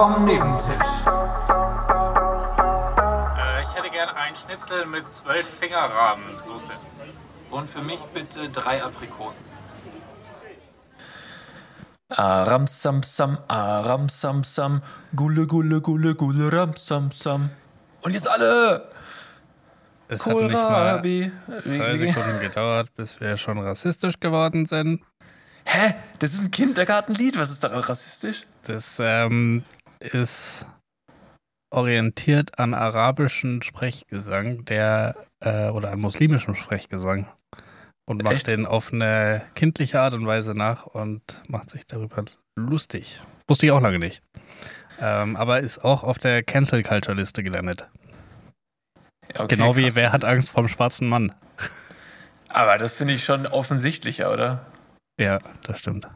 vom Nebentisch. Äh, ich hätte gern ein Schnitzel mit zwölf Fingerrahmensoße. Und für mich bitte drei Aprikosen. Aram sam sam, aram sam sam, gulle gulle gulle gulle ram sam sam. Und jetzt alle! Es hat nicht mal Kohlrabi. drei Sekunden gedauert, bis wir schon rassistisch geworden sind. Hä? Das ist ein Kindergartenlied. Was ist daran rassistisch? Das ähm, ist orientiert an arabischen Sprechgesang, der äh, oder an muslimischem Sprechgesang und macht Echt? den auf eine kindliche Art und Weise nach und macht sich darüber lustig. Wusste ich auch lange nicht. Ähm, aber ist auch auf der Cancel Culture Liste gelandet. Okay, genau wie krass. Wer hat Angst vom schwarzen Mann? Aber das finde ich schon offensichtlicher, oder? Ja, das stimmt.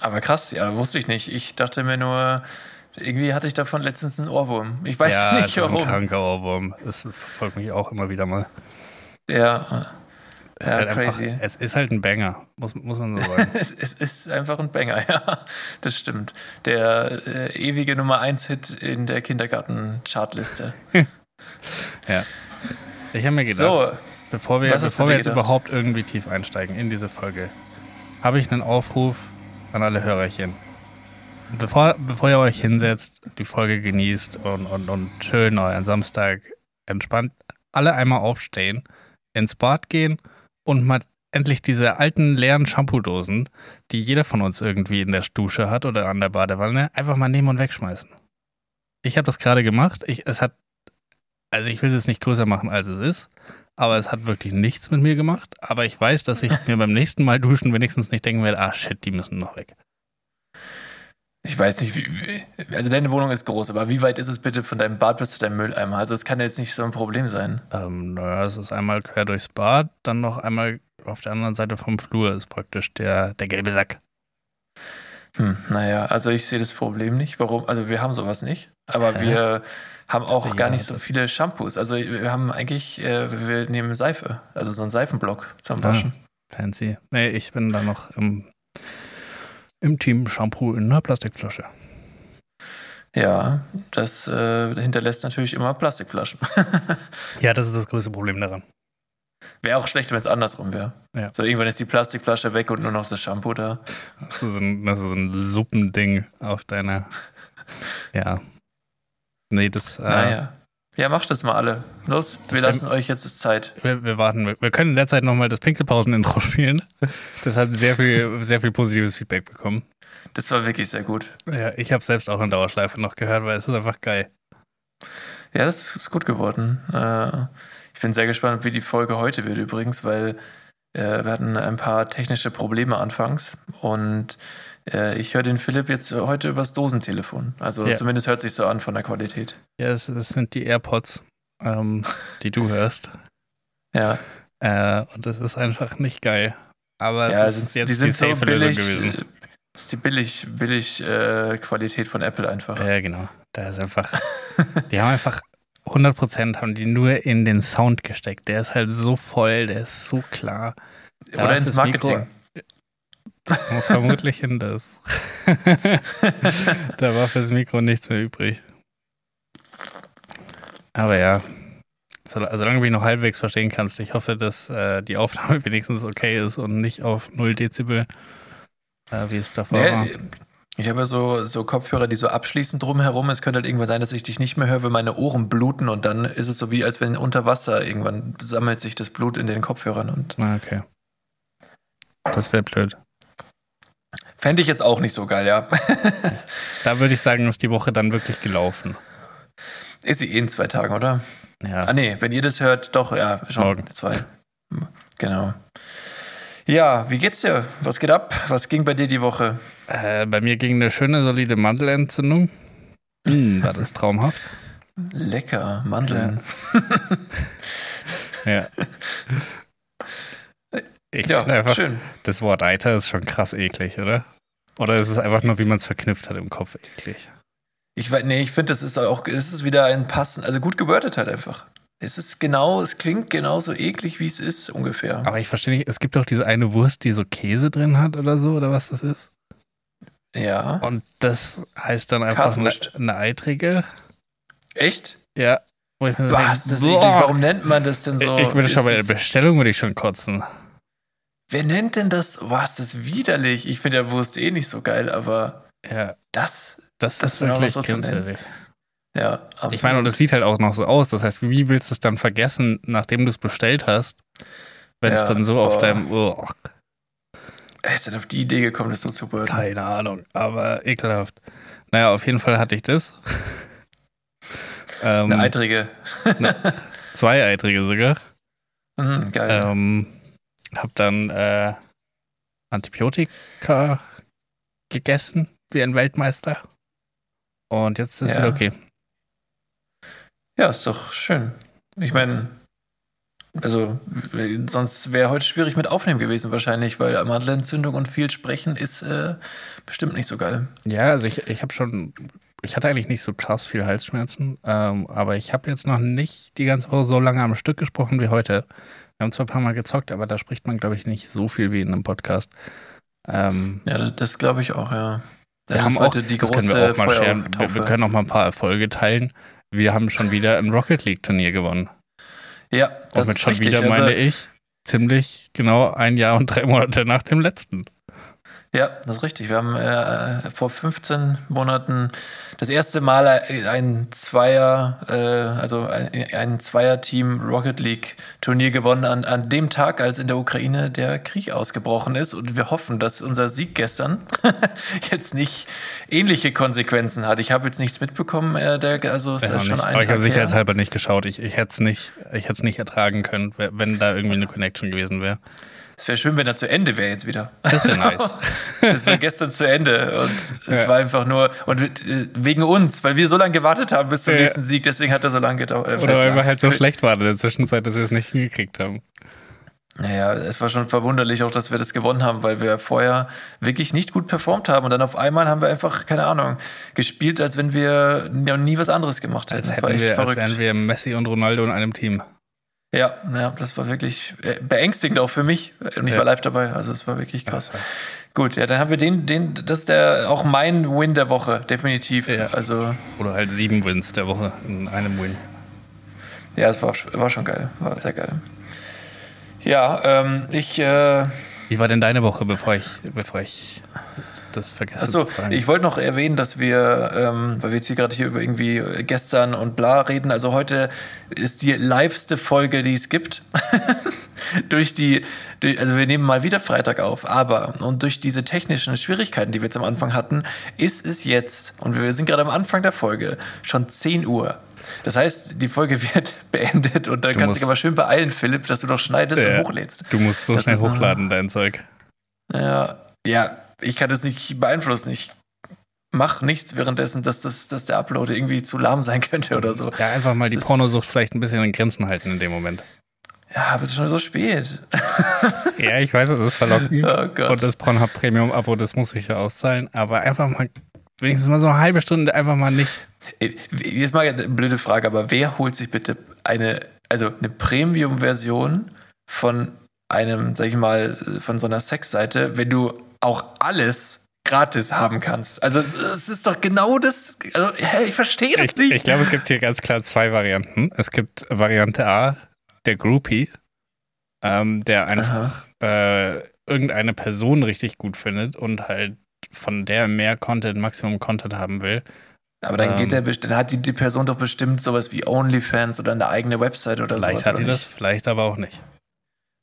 Aber krass, ja, wusste ich nicht. Ich dachte mir nur, irgendwie hatte ich davon letztens einen Ohrwurm. Ich weiß ja, nicht das ist ein warum. kranker Ohrwurm. Das verfolgt mich auch immer wieder mal. Ja, Es Ja, ist halt crazy. Einfach, es ist halt ein Banger, muss, muss man so sagen. es, es ist einfach ein Banger, ja. Das stimmt. Der äh, ewige Nummer 1 Hit in der Kindergarten-Chartliste. ja. Ich habe mir gedacht, So, bevor wir, bevor wir jetzt gedacht? überhaupt irgendwie tief einsteigen in diese Folge, habe ich einen Aufruf an alle Hörerchen. Bevor, bevor ihr euch hinsetzt, die Folge genießt und, und, und schön euren Samstag entspannt, alle einmal aufstehen, ins Bad gehen und mal endlich diese alten leeren Shampoo-Dosen, die jeder von uns irgendwie in der Dusche hat oder an der Badewanne, einfach mal nehmen und wegschmeißen. Ich habe das gerade gemacht. Ich, es hat, also ich will es jetzt nicht größer machen, als es ist, aber es hat wirklich nichts mit mir gemacht. Aber ich weiß, dass ich mir beim nächsten Mal duschen wenigstens nicht denken werde, ah shit, die müssen noch weg. Ich weiß nicht, wie, wie, also deine Wohnung ist groß, aber wie weit ist es bitte von deinem Bad bis zu deinem Mülleimer? Also es kann jetzt nicht so ein Problem sein. Ähm, naja, es ist einmal quer durchs Bad, dann noch einmal auf der anderen Seite vom Flur ist praktisch der, der gelbe Sack. Hm, naja, also ich sehe das Problem nicht. Warum? Also wir haben sowas nicht, aber Hä? wir haben auch Jeder gar nicht so das. viele Shampoos. Also wir haben eigentlich, äh, wir nehmen Seife, also so einen Seifenblock zum Ah. Waschen. Fancy. Nee, ich bin da noch im, im Team Shampoo in einer Plastikflasche. Ja, das äh, hinterlässt natürlich immer Plastikflaschen. Ja, das ist das größte Problem daran. wäre auch schlecht, wenn es andersrum wäre. Ja. So irgendwann ist die Plastikflasche weg und nur noch das Shampoo da. Das ist ein, das ist ein Suppending auf deiner. Ja. Nee, das. Äh, Naja. Ja, macht das mal alle. Los, Das wir lassen euch jetzt Zeit. Wir, wir warten. Wir, können in der Zeit nochmal das Pinkelpausen-Intro spielen. Das hat sehr viel, sehr viel positives Feedback bekommen. Das war wirklich sehr gut. Ja, ich habe selbst auch in Dauerschleife noch gehört, weil es ist einfach geil. Ja, das ist gut geworden. Äh, ich bin sehr gespannt, wie die Folge heute wird übrigens, weil äh, wir hatten ein paar technische Probleme anfangs und ich höre den Philipp jetzt heute übers Dosentelefon. Also Ja. zumindest hört sich so an von der Qualität. Ja, es, es sind die AirPods, ähm, die du hörst. Ja, Äh, und das ist einfach nicht geil. Aber ja es ist jetzt die sind so safe billig. Lösung gewesen. äh, Das ist die billig, billig äh, Qualität von Apple einfach. Ja, genau. Da ist einfach. Die haben einfach 100% haben die nur in den Sound gesteckt. Der ist halt so voll, der ist so klar. Da Oder ins fürs Mikro- Marketing. Vermutlich in das. da war fürs Mikro nichts mehr übrig. Aber ja, so, solange du mich noch halbwegs verstehen kannst, ich hoffe, dass äh, die Aufnahme wenigstens okay ist und nicht auf 0 Dezibel, äh, wie es davor war. Nee, ich habe ja so, so Kopfhörer, die so abschließend drumherum. Es könnte halt irgendwann sein, dass ich dich nicht mehr höre, wenn meine Ohren bluten und dann ist es so wie, als wenn unter Wasser irgendwann sammelt sich das Blut in den Kopfhörern und Ah, Okay. Das wäre blöd. Fände ich jetzt auch nicht so geil, ja. Da würde ich sagen, ist die Woche dann wirklich gelaufen. ist sie eh in zwei Tagen, oder? Ja. Ah nee, wenn ihr das hört, doch, ja, schon Morgen. zwei. Genau. Ja, wie geht's dir? Was geht ab? Was ging bei dir die Woche? Äh, bei mir ging eine schöne, solide Mandelentzündung. Mm, war das traumhaft? Lecker, Mandeln. Ja. Ich Ja, einfach, schön. das Wort Eiter ist schon krass eklig, oder? Oder ist es einfach nur, wie man es verknüpft hat im Kopf, eklig? Ich weiß, nee, ich finde, das ist auch, es ist wieder ein passend, also gut gewordet halt einfach. Es ist genau, es klingt genauso eklig, wie es ist, ungefähr. Aber ich verstehe nicht, es gibt doch diese eine Wurst, die so Käse drin hat oder so, oder was das ist? Ja. Und das heißt dann einfach eine, eine eitrige. Echt? Ja. Was? Das ist eklig. Warum nennt man das denn so? ich würde schon bei der Bestellung würde ich schon kotzen. Wer nennt denn das? Was, das ist widerlich. Ich finde ja Wurst eh nicht so geil, aber Ja, das, das, Das ist wirklich künstlich. ja, absolut. Ich meine, und es sieht halt auch noch so aus. Das heißt, wie willst du es dann vergessen, nachdem du es bestellt hast, wenn es Ja, dann so auf boah. deinem. Oh, Er ist dann auf die Idee gekommen, das so zu beurteilen. keine Ahnung, aber ekelhaft. Naja, auf jeden Fall hatte ich das. ähm, Eine eitrige. zwei eitrige sogar. Mhm, geil. Ähm, hab dann äh, Antibiotika gegessen, wie ein Weltmeister. Und jetzt ist es Ja. wieder okay. Ja, ist doch schön. Ich meine, also sonst wäre heute schwierig mit Aufnehmen gewesen wahrscheinlich, weil Mandelentzündung und viel Sprechen ist äh, bestimmt nicht so geil. Ja, also ich, ich habe schon, ich hatte eigentlich nicht so krass viel Halsschmerzen, ähm, aber ich habe jetzt noch nicht die ganze Woche so lange am Stück gesprochen wie heute. Wir haben zwar ein paar Mal gezockt, aber da spricht man, glaube ich, nicht so viel wie in einem Podcast. Ähm, Ja, das, das glaube ich auch, ja. wir das haben ist auch, die das können wir auch mal scheren. Wir, wir können auch mal ein paar Erfolge teilen. Wir haben schon wieder ein Rocket League Turnier gewonnen. Ja, das mit ist schon richtig. wieder also, meine ich ziemlich genau ein Jahr und drei Monate nach dem letzten. Ja, das ist richtig. Wir haben äh, vor 15 Monaten das erste Mal ein Zweier, äh, also ein, ein Zweier-Team Rocket League Turnier gewonnen an, an dem Tag, als in der Ukraine der Krieg ausgebrochen ist. Und wir hoffen, dass unser Sieg gestern jetzt nicht ähnliche Konsequenzen hat. Ich habe jetzt nichts mitbekommen, äh, der, also es ist schon nicht. ein Aber ich habe her. sicherheitshalber nicht geschaut. Ich, ich hätte es nicht, ich hätte es nicht ertragen können, wenn da irgendwie eine Connection gewesen wäre. Es wäre schön, wenn er zu Ende wäre jetzt wieder. Das wäre nice. Das war gestern zu Ende und es Ja. war einfach nur und äh, wegen uns, weil wir so lange gewartet haben bis zum Ja. nächsten Sieg, deswegen hat er so lange gedauert. äh, Oder weil wir halt so schlecht waren in der Zwischenzeit, dass wir es nicht hingekriegt haben. Naja, es war schon verwunderlich auch, dass wir das gewonnen haben, weil wir vorher wirklich nicht gut performt haben und dann auf einmal haben wir einfach keine Ahnung gespielt, als wenn wir noch nie was anderes gemacht hätten. Als, Das war hätten echt wir, als verrückt. wären wir Messi und Ronaldo in einem Team. Ja, ja, das war wirklich äh, beängstigend auch für mich und ich Ja. war live dabei, also es war wirklich krass. War- Gut, ja, dann haben wir den, den, das ist der auch mein Win der Woche, definitiv. Ja. Also Oder halt sieben Wins der Woche in einem Win. Ja, es war, war schon geil. War sehr geil. Ja, ähm, ich, äh, Wie war denn deine Woche, bevor ich, bevor ich das vergesse achso, ich wollte noch erwähnen, dass wir, ähm, weil wir jetzt hier gerade hier über irgendwie gestern und bla reden, also heute ist die liveste Folge, die es gibt. durch die, durch, also wir nehmen mal wieder Freitag auf, aber und durch diese technischen Schwierigkeiten, die wir jetzt am Anfang hatten, ist es jetzt, und wir sind gerade am Anfang der Folge, schon 10 Uhr. Das heißt, die Folge wird beendet und dann Du kannst du dich aber schön beeilen, Philipp, dass du noch schneidest Ja. und hochlädst. du musst so Das schnell hochladen, dein Zeug. Ja, ja, ich kann das nicht beeinflussen. Ich mache nichts währenddessen, dass, das, dass der Upload irgendwie zu lahm sein könnte oder so. Ja, einfach mal Das die Pornosucht vielleicht ein bisschen in Grenzen halten in dem Moment. Ja, aber es ist schon so spät. Ja, ich weiß, es ist verlockend. Oh. Und das Pornhub Premium Abo, das muss ich ja auszahlen. Aber einfach mal, wenigstens mal so eine halbe Stunde einfach mal nicht. Jetzt mal eine blöde Frage, aber wer holt sich bitte eine, also eine Premium-Version von einem, sag ich mal, von so einer Sexseite, wenn du auch alles gratis haben kannst? Also es ist doch genau das. Also, hä, ich verstehe das Ich, nicht. ich glaube, es gibt hier ganz klar zwei Varianten. Es gibt Variante A, der Groupie, ähm, der einfach äh, irgendeine Person richtig gut findet und halt von der mehr Content, Maximum Content haben will. aber dann geht ähm, der, dann hat die, die Person doch bestimmt sowas wie OnlyFans oder eine eigene Website oder Vielleicht sowas. hat die das, vielleicht aber auch nicht.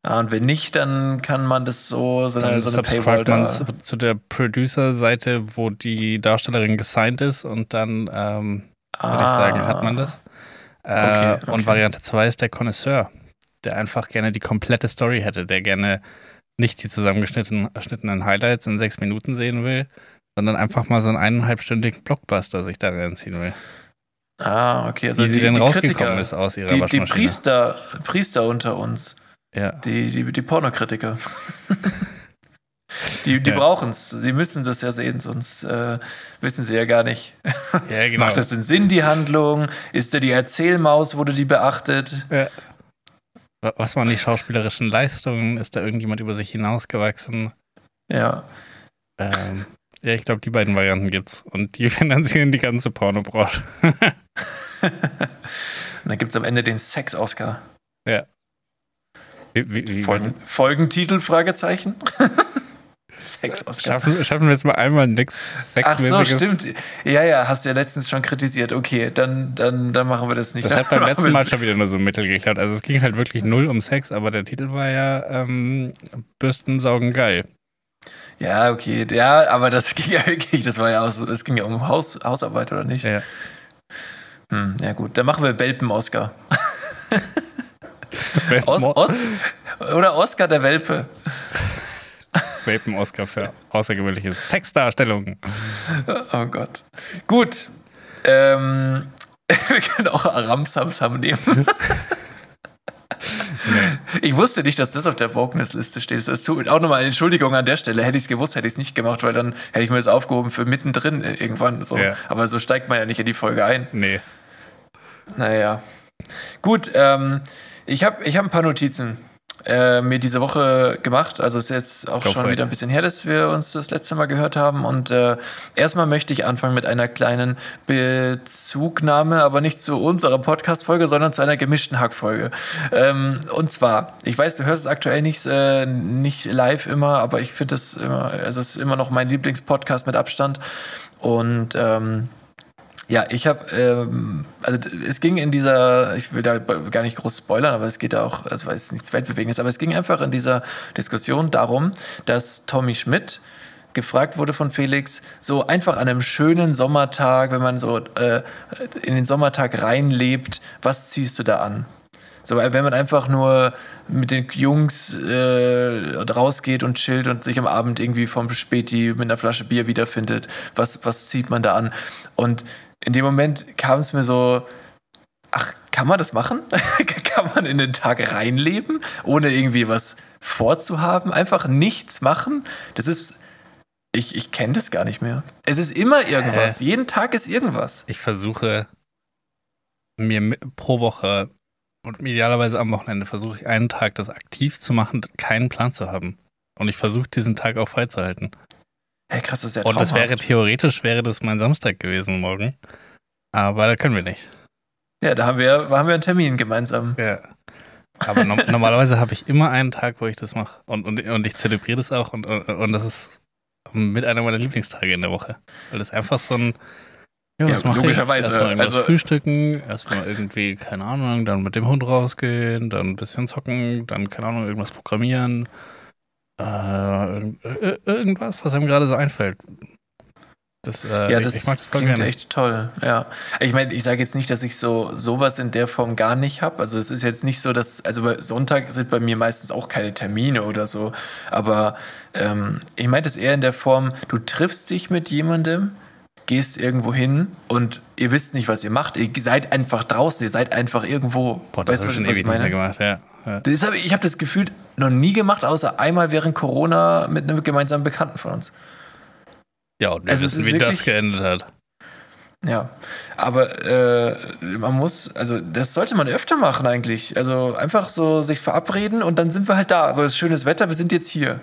Ah, und wenn nicht, dann kann man das so, so eine, Dann so eine Paywall subscribt man da. zu, der Producer-Seite, wo die Darstellerin gesigned ist und dann ähm, würde ich sagen, hat man das. Äh, Okay, okay. Und Variante 2 ist der Connoisseur, der einfach gerne die komplette Story hätte, der gerne nicht die zusammengeschnittenen geschnittenen Highlights in sechs Minuten sehen will, sondern einfach mal so einen eineinhalbstündigen Blockbuster sich da reinziehen will. Ah, okay. Also Wie sie die, denn die rausgekommen Kritiker, ist aus ihrer die, die Waschmaschine. Priester, Priester unter uns, ja. die, die, die Pornokritiker. die die Ja. brauchen es. Die müssen das ja sehen, sonst äh, wissen sie ja gar nicht. ja, genau. Macht das den Sinn, die Handlung? Ist da die Erzählmaus, wurde die beachtet? Ja. Wa- Was waren die schauspielerischen Leistungen? Ist da irgendjemand über sich hinausgewachsen? Ja. Ähm, Ja, ich glaube, die beiden Varianten gibt's. Und die finanzieren die ganze Pornobranche. Und dann gibt es am Ende den Sex-Oscar. ja. Wie, wie, wie, Folgen, Folgentitel? Fragezeichen. Sex-Oscar. schaffen, schaffen wir es mal einmal nix Ach so, Sexmäßiges? stimmt. Ja, ja, hast du ja letztens schon kritisiert. Okay, dann, dann, dann machen wir das nicht. Das hat beim letzten Mal schon wieder nur so Mittel geklaut. Also es ging halt wirklich null um Sex, aber der Titel war ja ähm, Bürsten saugen geil. Ja, okay. Ja, aber das ging ja wirklich, das war ja auch so, das ging ja um Haus, Hausarbeit, oder nicht? Ja. Hm, ja, gut. Dann machen wir Welpen-Oscar. Os, Os, oder Oscar der Welpe. Welpen-Oscar für außergewöhnliche Sexdarstellungen. Oh Gott. Gut. Ähm, wir können auch Aram-Samsam nehmen. Ich wusste nicht, dass das auf der Wokeness-Liste steht. Das tut auch nochmal eine Entschuldigung an der Stelle. Hätte ich es gewusst, hätte ich es nicht gemacht, weil dann hätte ich mir das aufgehoben für mittendrin irgendwann. So. Ja. Aber so steigt man ja nicht in die Folge ein. Nee. Naja. Gut, ähm, ich habe ich hab ein paar Notizen äh, mir diese Woche gemacht. Also es ist jetzt auch Go schon it. wieder ein bisschen her, dass wir uns das letzte Mal gehört haben. Und äh, erstmal möchte ich anfangen mit einer kleinen Bezugnahme, aber nicht zu unserer Podcast-Folge, sondern zu einer gemischten Hack-Folge. Ähm, und zwar, ich weiß, du hörst es aktuell nicht, äh, nicht live immer, aber ich finde es immer, also es ist immer noch mein Lieblingspodcast mit Abstand. Und ähm, ja, ich habe, ähm, also es ging in dieser, ich will da gar nicht groß spoilern, aber es geht da auch, also weil es nichts Weltbewegendes, aber es ging einfach in dieser Diskussion darum, dass Tommy Schmidt gefragt wurde von Felix, so einfach an einem schönen Sommertag, wenn man so äh, in den Sommertag reinlebt, was ziehst du da an? So, wenn man einfach nur mit den Jungs äh, rausgeht und chillt und sich am Abend irgendwie vom Späti mit einer Flasche Bier wiederfindet, was, was zieht man da an? Und in dem Moment kam es mir so, ach, kann man das machen? kann man in den Tag reinleben, ohne irgendwie was vorzuhaben? Einfach nichts machen? Das ist, ich, ich kenne das gar nicht mehr. Es ist immer irgendwas. Jeden Tag ist irgendwas. Ich versuche mir mi- pro Woche und idealerweise am Wochenende versuche ich einen Tag das aktiv zu machen, keinen Plan zu haben. Und ich versuche diesen Tag auch freizuhalten. Hey, krass, das ist ja Und das wäre theoretisch wäre das mein Samstag gewesen morgen. Aber da können wir nicht. Ja, da haben wir, haben wir einen Termin gemeinsam. Ja. Aber no normalerweise habe ich immer einen Tag, wo ich das mache. Und, und, und ich zelebriere das auch. Und, und, und das ist mit einer meiner Lieblingstage in der Woche. Weil das einfach so ein. Ja, Ja, logischerweise. Ich? Erstmal Also- frühstücken, erstmal irgendwie, keine Ahnung, dann mit dem Hund rausgehen, dann ein bisschen zocken, dann, keine Ahnung, irgendwas programmieren. Äh, äh, irgendwas, was einem gerade so einfällt. Das, äh, Ja, ich- das, ich mag das voll klingt gerne. echt toll. Ja, ich meine, ich sage jetzt nicht, dass ich so sowas in der Form gar nicht habe. Also es ist jetzt nicht so, dass also bei Sonntag sind bei mir meistens auch keine Termine oder so. Aber ähm, ich meine das eher in der Form, du triffst dich mit jemandem, gehst irgendwo hin und ihr wisst nicht, was ihr macht. Ihr seid einfach draußen, ihr seid einfach irgendwo. Boah, das habe ich schon ewig nicht mehr gemacht, ja. ja. Das hab, ich ich habe das Gefühl noch nie gemacht, außer einmal während Corona mit einem gemeinsamen Bekannten von uns. Ja, und wir Also wissen, wie das geendet hat. Ja, aber äh, man muss, also das sollte man öfter machen eigentlich. Also einfach so sich verabreden und dann sind wir halt da. So ist schönes Wetter, wir sind jetzt hier.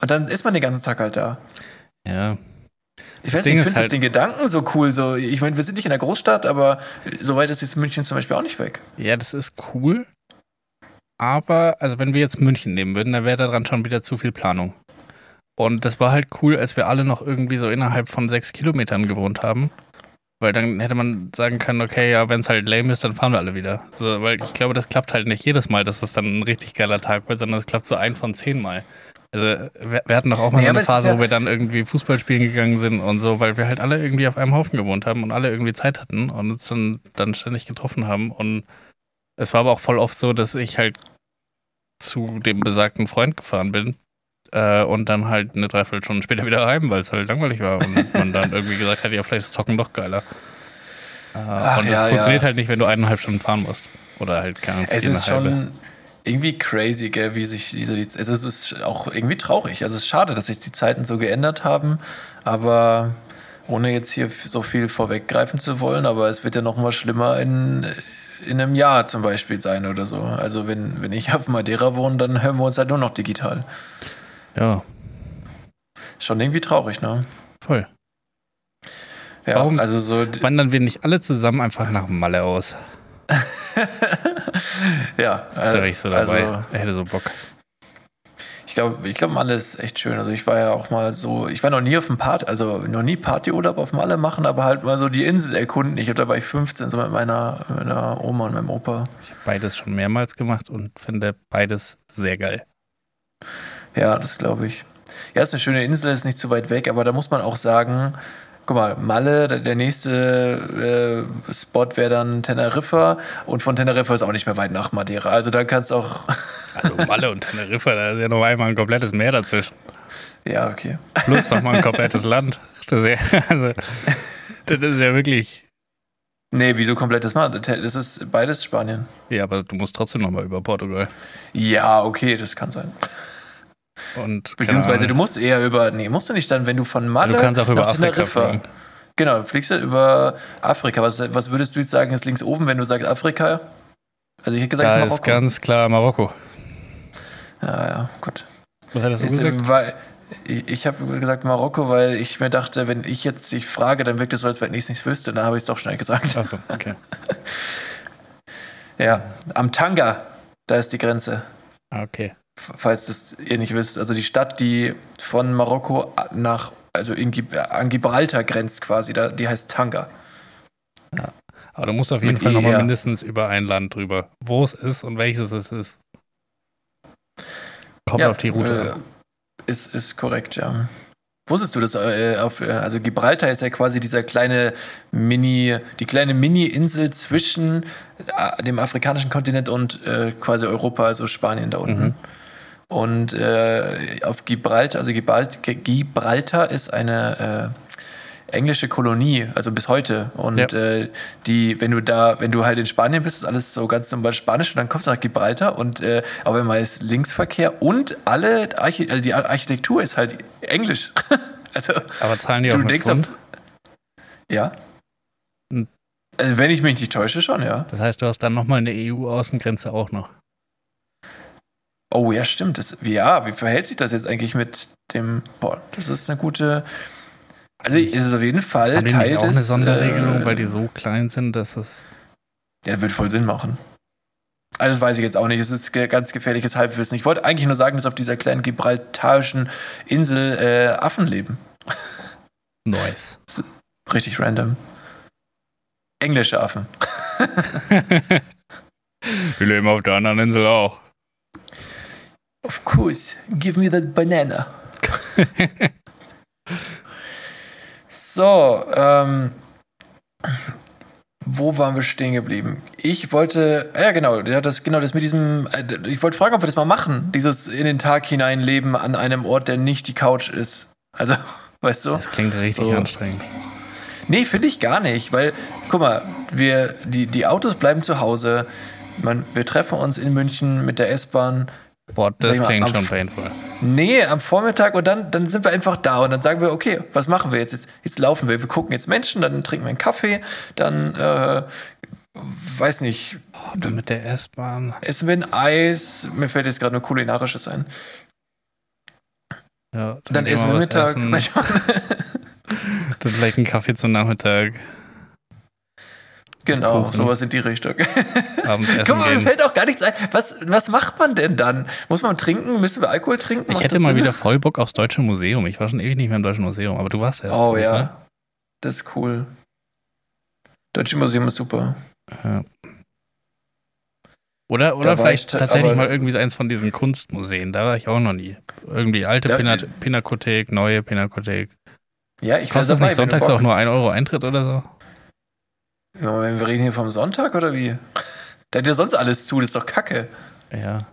Und dann ist man den ganzen Tag halt da. Ja. Ich Das weiß Ding nicht, ich finde halt- den Gedanken so cool. So, ich meine, wir sind nicht in der Großstadt, aber so weit ist jetzt München zum Beispiel auch nicht weg. Ja, das ist cool. Aber, also wenn wir jetzt München nehmen würden, dann wäre daran schon wieder zu viel Planung. Und das war halt cool, als wir alle noch irgendwie so innerhalb von sechs Kilometern gewohnt haben. Weil dann hätte man sagen können, okay, ja, wenn es halt lame ist, dann fahren wir alle wieder. So, weil ich glaube, das klappt halt nicht jedes Mal, dass das dann ein richtig geiler Tag wird, sondern es klappt so ein von zehn Mal. Also wir, wir hatten doch auch mal Naja, so eine Phase, ja- wo wir dann irgendwie Fußball spielen gegangen sind und so, weil wir halt alle irgendwie auf einem Haufen gewohnt haben und alle irgendwie Zeit hatten und uns dann, dann ständig getroffen haben. Und es war aber auch voll oft so, dass ich halt zu dem besagten Freund gefahren bin äh, und dann halt eine Dreiviertelstunde später wieder heim, weil es halt langweilig war und man dann irgendwie gesagt hat, ja, vielleicht ist Zocken doch geiler. Äh, Ach, und das ja, funktioniert ja. halt nicht, wenn du eineinhalb Stunden fahren musst. Oder halt keine Ahnung, Es ist halbe. schon irgendwie crazy, gell, wie sich diese. Also es ist auch irgendwie traurig. Also es ist schade, dass sich die Zeiten so geändert haben, aber ohne jetzt hier so viel vorweggreifen zu wollen, aber es wird ja noch mal schlimmer in, in einem Jahr zum Beispiel sein oder so. Also wenn, wenn ich auf Madeira wohne, dann hören wir uns halt nur noch digital. Ja, Schon irgendwie traurig, ne? Voll. Ja, Warum- also so. Wandern wir nicht alle zusammen einfach nach Malle aus? ja, Da wäre ich so dabei. Also, ich hätte so Bock. Ich glaube, ich glaube, Malle ist echt schön. Also ich war ja auch mal so, ich war noch nie auf dem Party, also noch nie Partyurlaub auf Malle machen, aber halt mal so die Insel erkunden. Ich glaube, da war ich 15, so mit meiner, meiner Oma und meinem Opa. Ich habe beides schon mehrmals gemacht und finde beides sehr geil. Ja, das glaube ich. Ja, ist eine schöne Insel, ist nicht zu weit weg, aber da muss man auch sagen, guck mal, Malle, der- nächste äh, Spot wäre dann Teneriffa und von Teneriffa ist auch nicht mehr weit nach Madeira. Also da kannst du auch, Also Malle und Teneriffa, da ist ja noch einmal ein komplettes Meer dazwischen. ja, okay. Plus nochmal ein komplettes Land. Das ist ja, also, das ist ja wirklich. Nee, wieso komplettes Mal? Das ist beides Spanien. Ja, aber du musst trotzdem nochmal über Portugal. Ja, okay, das kann sein. Und Beziehungsweise du musst eher über, nee, musst du nicht dann, wenn du von Malle du kannst auch über Afrika fliegen. Genau, fliegst du über Afrika. Was, was würdest du jetzt sagen, ist links oben, wenn du sagst Afrika? Also ich hätte gesagt, Da ist ist ganz klar Marokko. ja, ja, gut. Was hattest du Ist, gesagt? weil, ich ich habe gesagt Marokko, weil ich mir dachte, wenn ich jetzt dich frage, dann wirkt es so, als wenn ich es nicht wüsste. Dann habe ich es doch schnell gesagt. Achso, okay. Ja, am Tanga, da ist die Grenze. Ah, Okay. Falls das ihr nicht wisst. Also die Stadt, die von Marokko nach, also in, Gib- an Gibraltar grenzt quasi, da, die heißt Tanga. Aber du musst auf jeden Mit Fall nochmal ER. mindestens über ein Land drüber. Wo es ist und welches es ist. Kommt Ja, auf die Route. Äh, ist, ist korrekt, ja. Wusstest du das? Äh, auf, äh, also Gibraltar ist ja quasi dieser kleine Mini, die kleine Mini-Insel zwischen äh, dem afrikanischen Kontinent und äh, quasi Europa, also Spanien da unten. Mhm. Und äh, auf Gibraltar, also Gibralt, Gi- Gibraltar ist eine äh, englische Kolonie, also bis heute. Und Ja. äh, die, wenn du da, wenn du halt in Spanien bist, ist alles so ganz normal Spanisch und dann kommst du nach Gibraltar und äh, auf einmal ist Linksverkehr und alle Archi also die Architektur ist halt Englisch. also Aber zahlen die du auch mit denkst Pfund? ja. Hm. Also wenn ich mich nicht täusche, schon, ja. Das heißt, du hast dann nochmal eine EU-Außengrenze auch noch. Oh ja, stimmt. Das, ja, wie verhält sich das jetzt eigentlich mit dem? Boah, das ist eine gute. Also ist es auf jeden Fall Haben die Teil nicht auch des. eine Sonderregelung, äh, weil die so klein sind, dass es. Ja, wird voll Sinn machen. Also das weiß ich jetzt auch nicht. Es ist ganz gefährliches Halbwissen. Ich wollte eigentlich nur sagen, dass auf dieser kleinen gibraltarischen Insel äh, Affen leben. Nice. Richtig random. Englische Affen. Wir leben auf der anderen Insel auch. Of course. Give me that banana. so, ähm. Wo waren wir stehen geblieben? Ich wollte, ja genau, ja, das, genau, das mit diesem, äh, ich wollte fragen, ob wir das mal machen, dieses in den Tag hinein leben an einem Ort, der nicht die Couch ist. Also, weißt du? Das klingt richtig So. anstrengend. Nee, finde ich gar nicht, weil, guck mal, wir, die, die Autos bleiben zu Hause, man, wir treffen uns in München mit der S-Bahn, Boah, das mal, klingt schon painful. Nee, am Vormittag und dann, dann sind wir einfach da und dann sagen wir, okay, was machen wir jetzt? Jetzt, jetzt laufen wir, wir gucken jetzt Menschen, dann trinken wir einen Kaffee, dann, äh, weiß nicht, Boah, mit der S-Bahn. essen wir ein Eis, mir fällt jetzt gerade nur kulinarisches ein. Ja, Dann gehen essen wir Mittag. essen. Dann vielleicht einen Kaffee zum Nachmittag. Genau, Kuchen. sowas in die Richtung. Guck mal, mir fällt auch gar nichts ein. Was, was macht man denn dann? Muss man trinken? Müssen wir Alkohol trinken? Ich Macht hätte das mal Sinn? wieder voll Bock aufs Deutsche Museum. Ich war schon ewig nicht mehr im Deutschen Museum, aber du warst erst. Oh ich, ja, ne? das ist cool. Deutsche Museum ist super. Ja. Oder, oder vielleicht ich ta- tatsächlich mal irgendwie eins von diesen Kunstmuseen. Da war ich auch noch nie. Irgendwie alte Ja, die- Pinakothek, neue Pinakothek. Ja, ich Kostet das dabei, nicht wenn du sonntags auch nur 1 Euro Eintritt oder so? Ja, wenn wir reden hier vom Sonntag oder wie? Da hat ja sonst alles zu, das ist doch Kacke. Ja.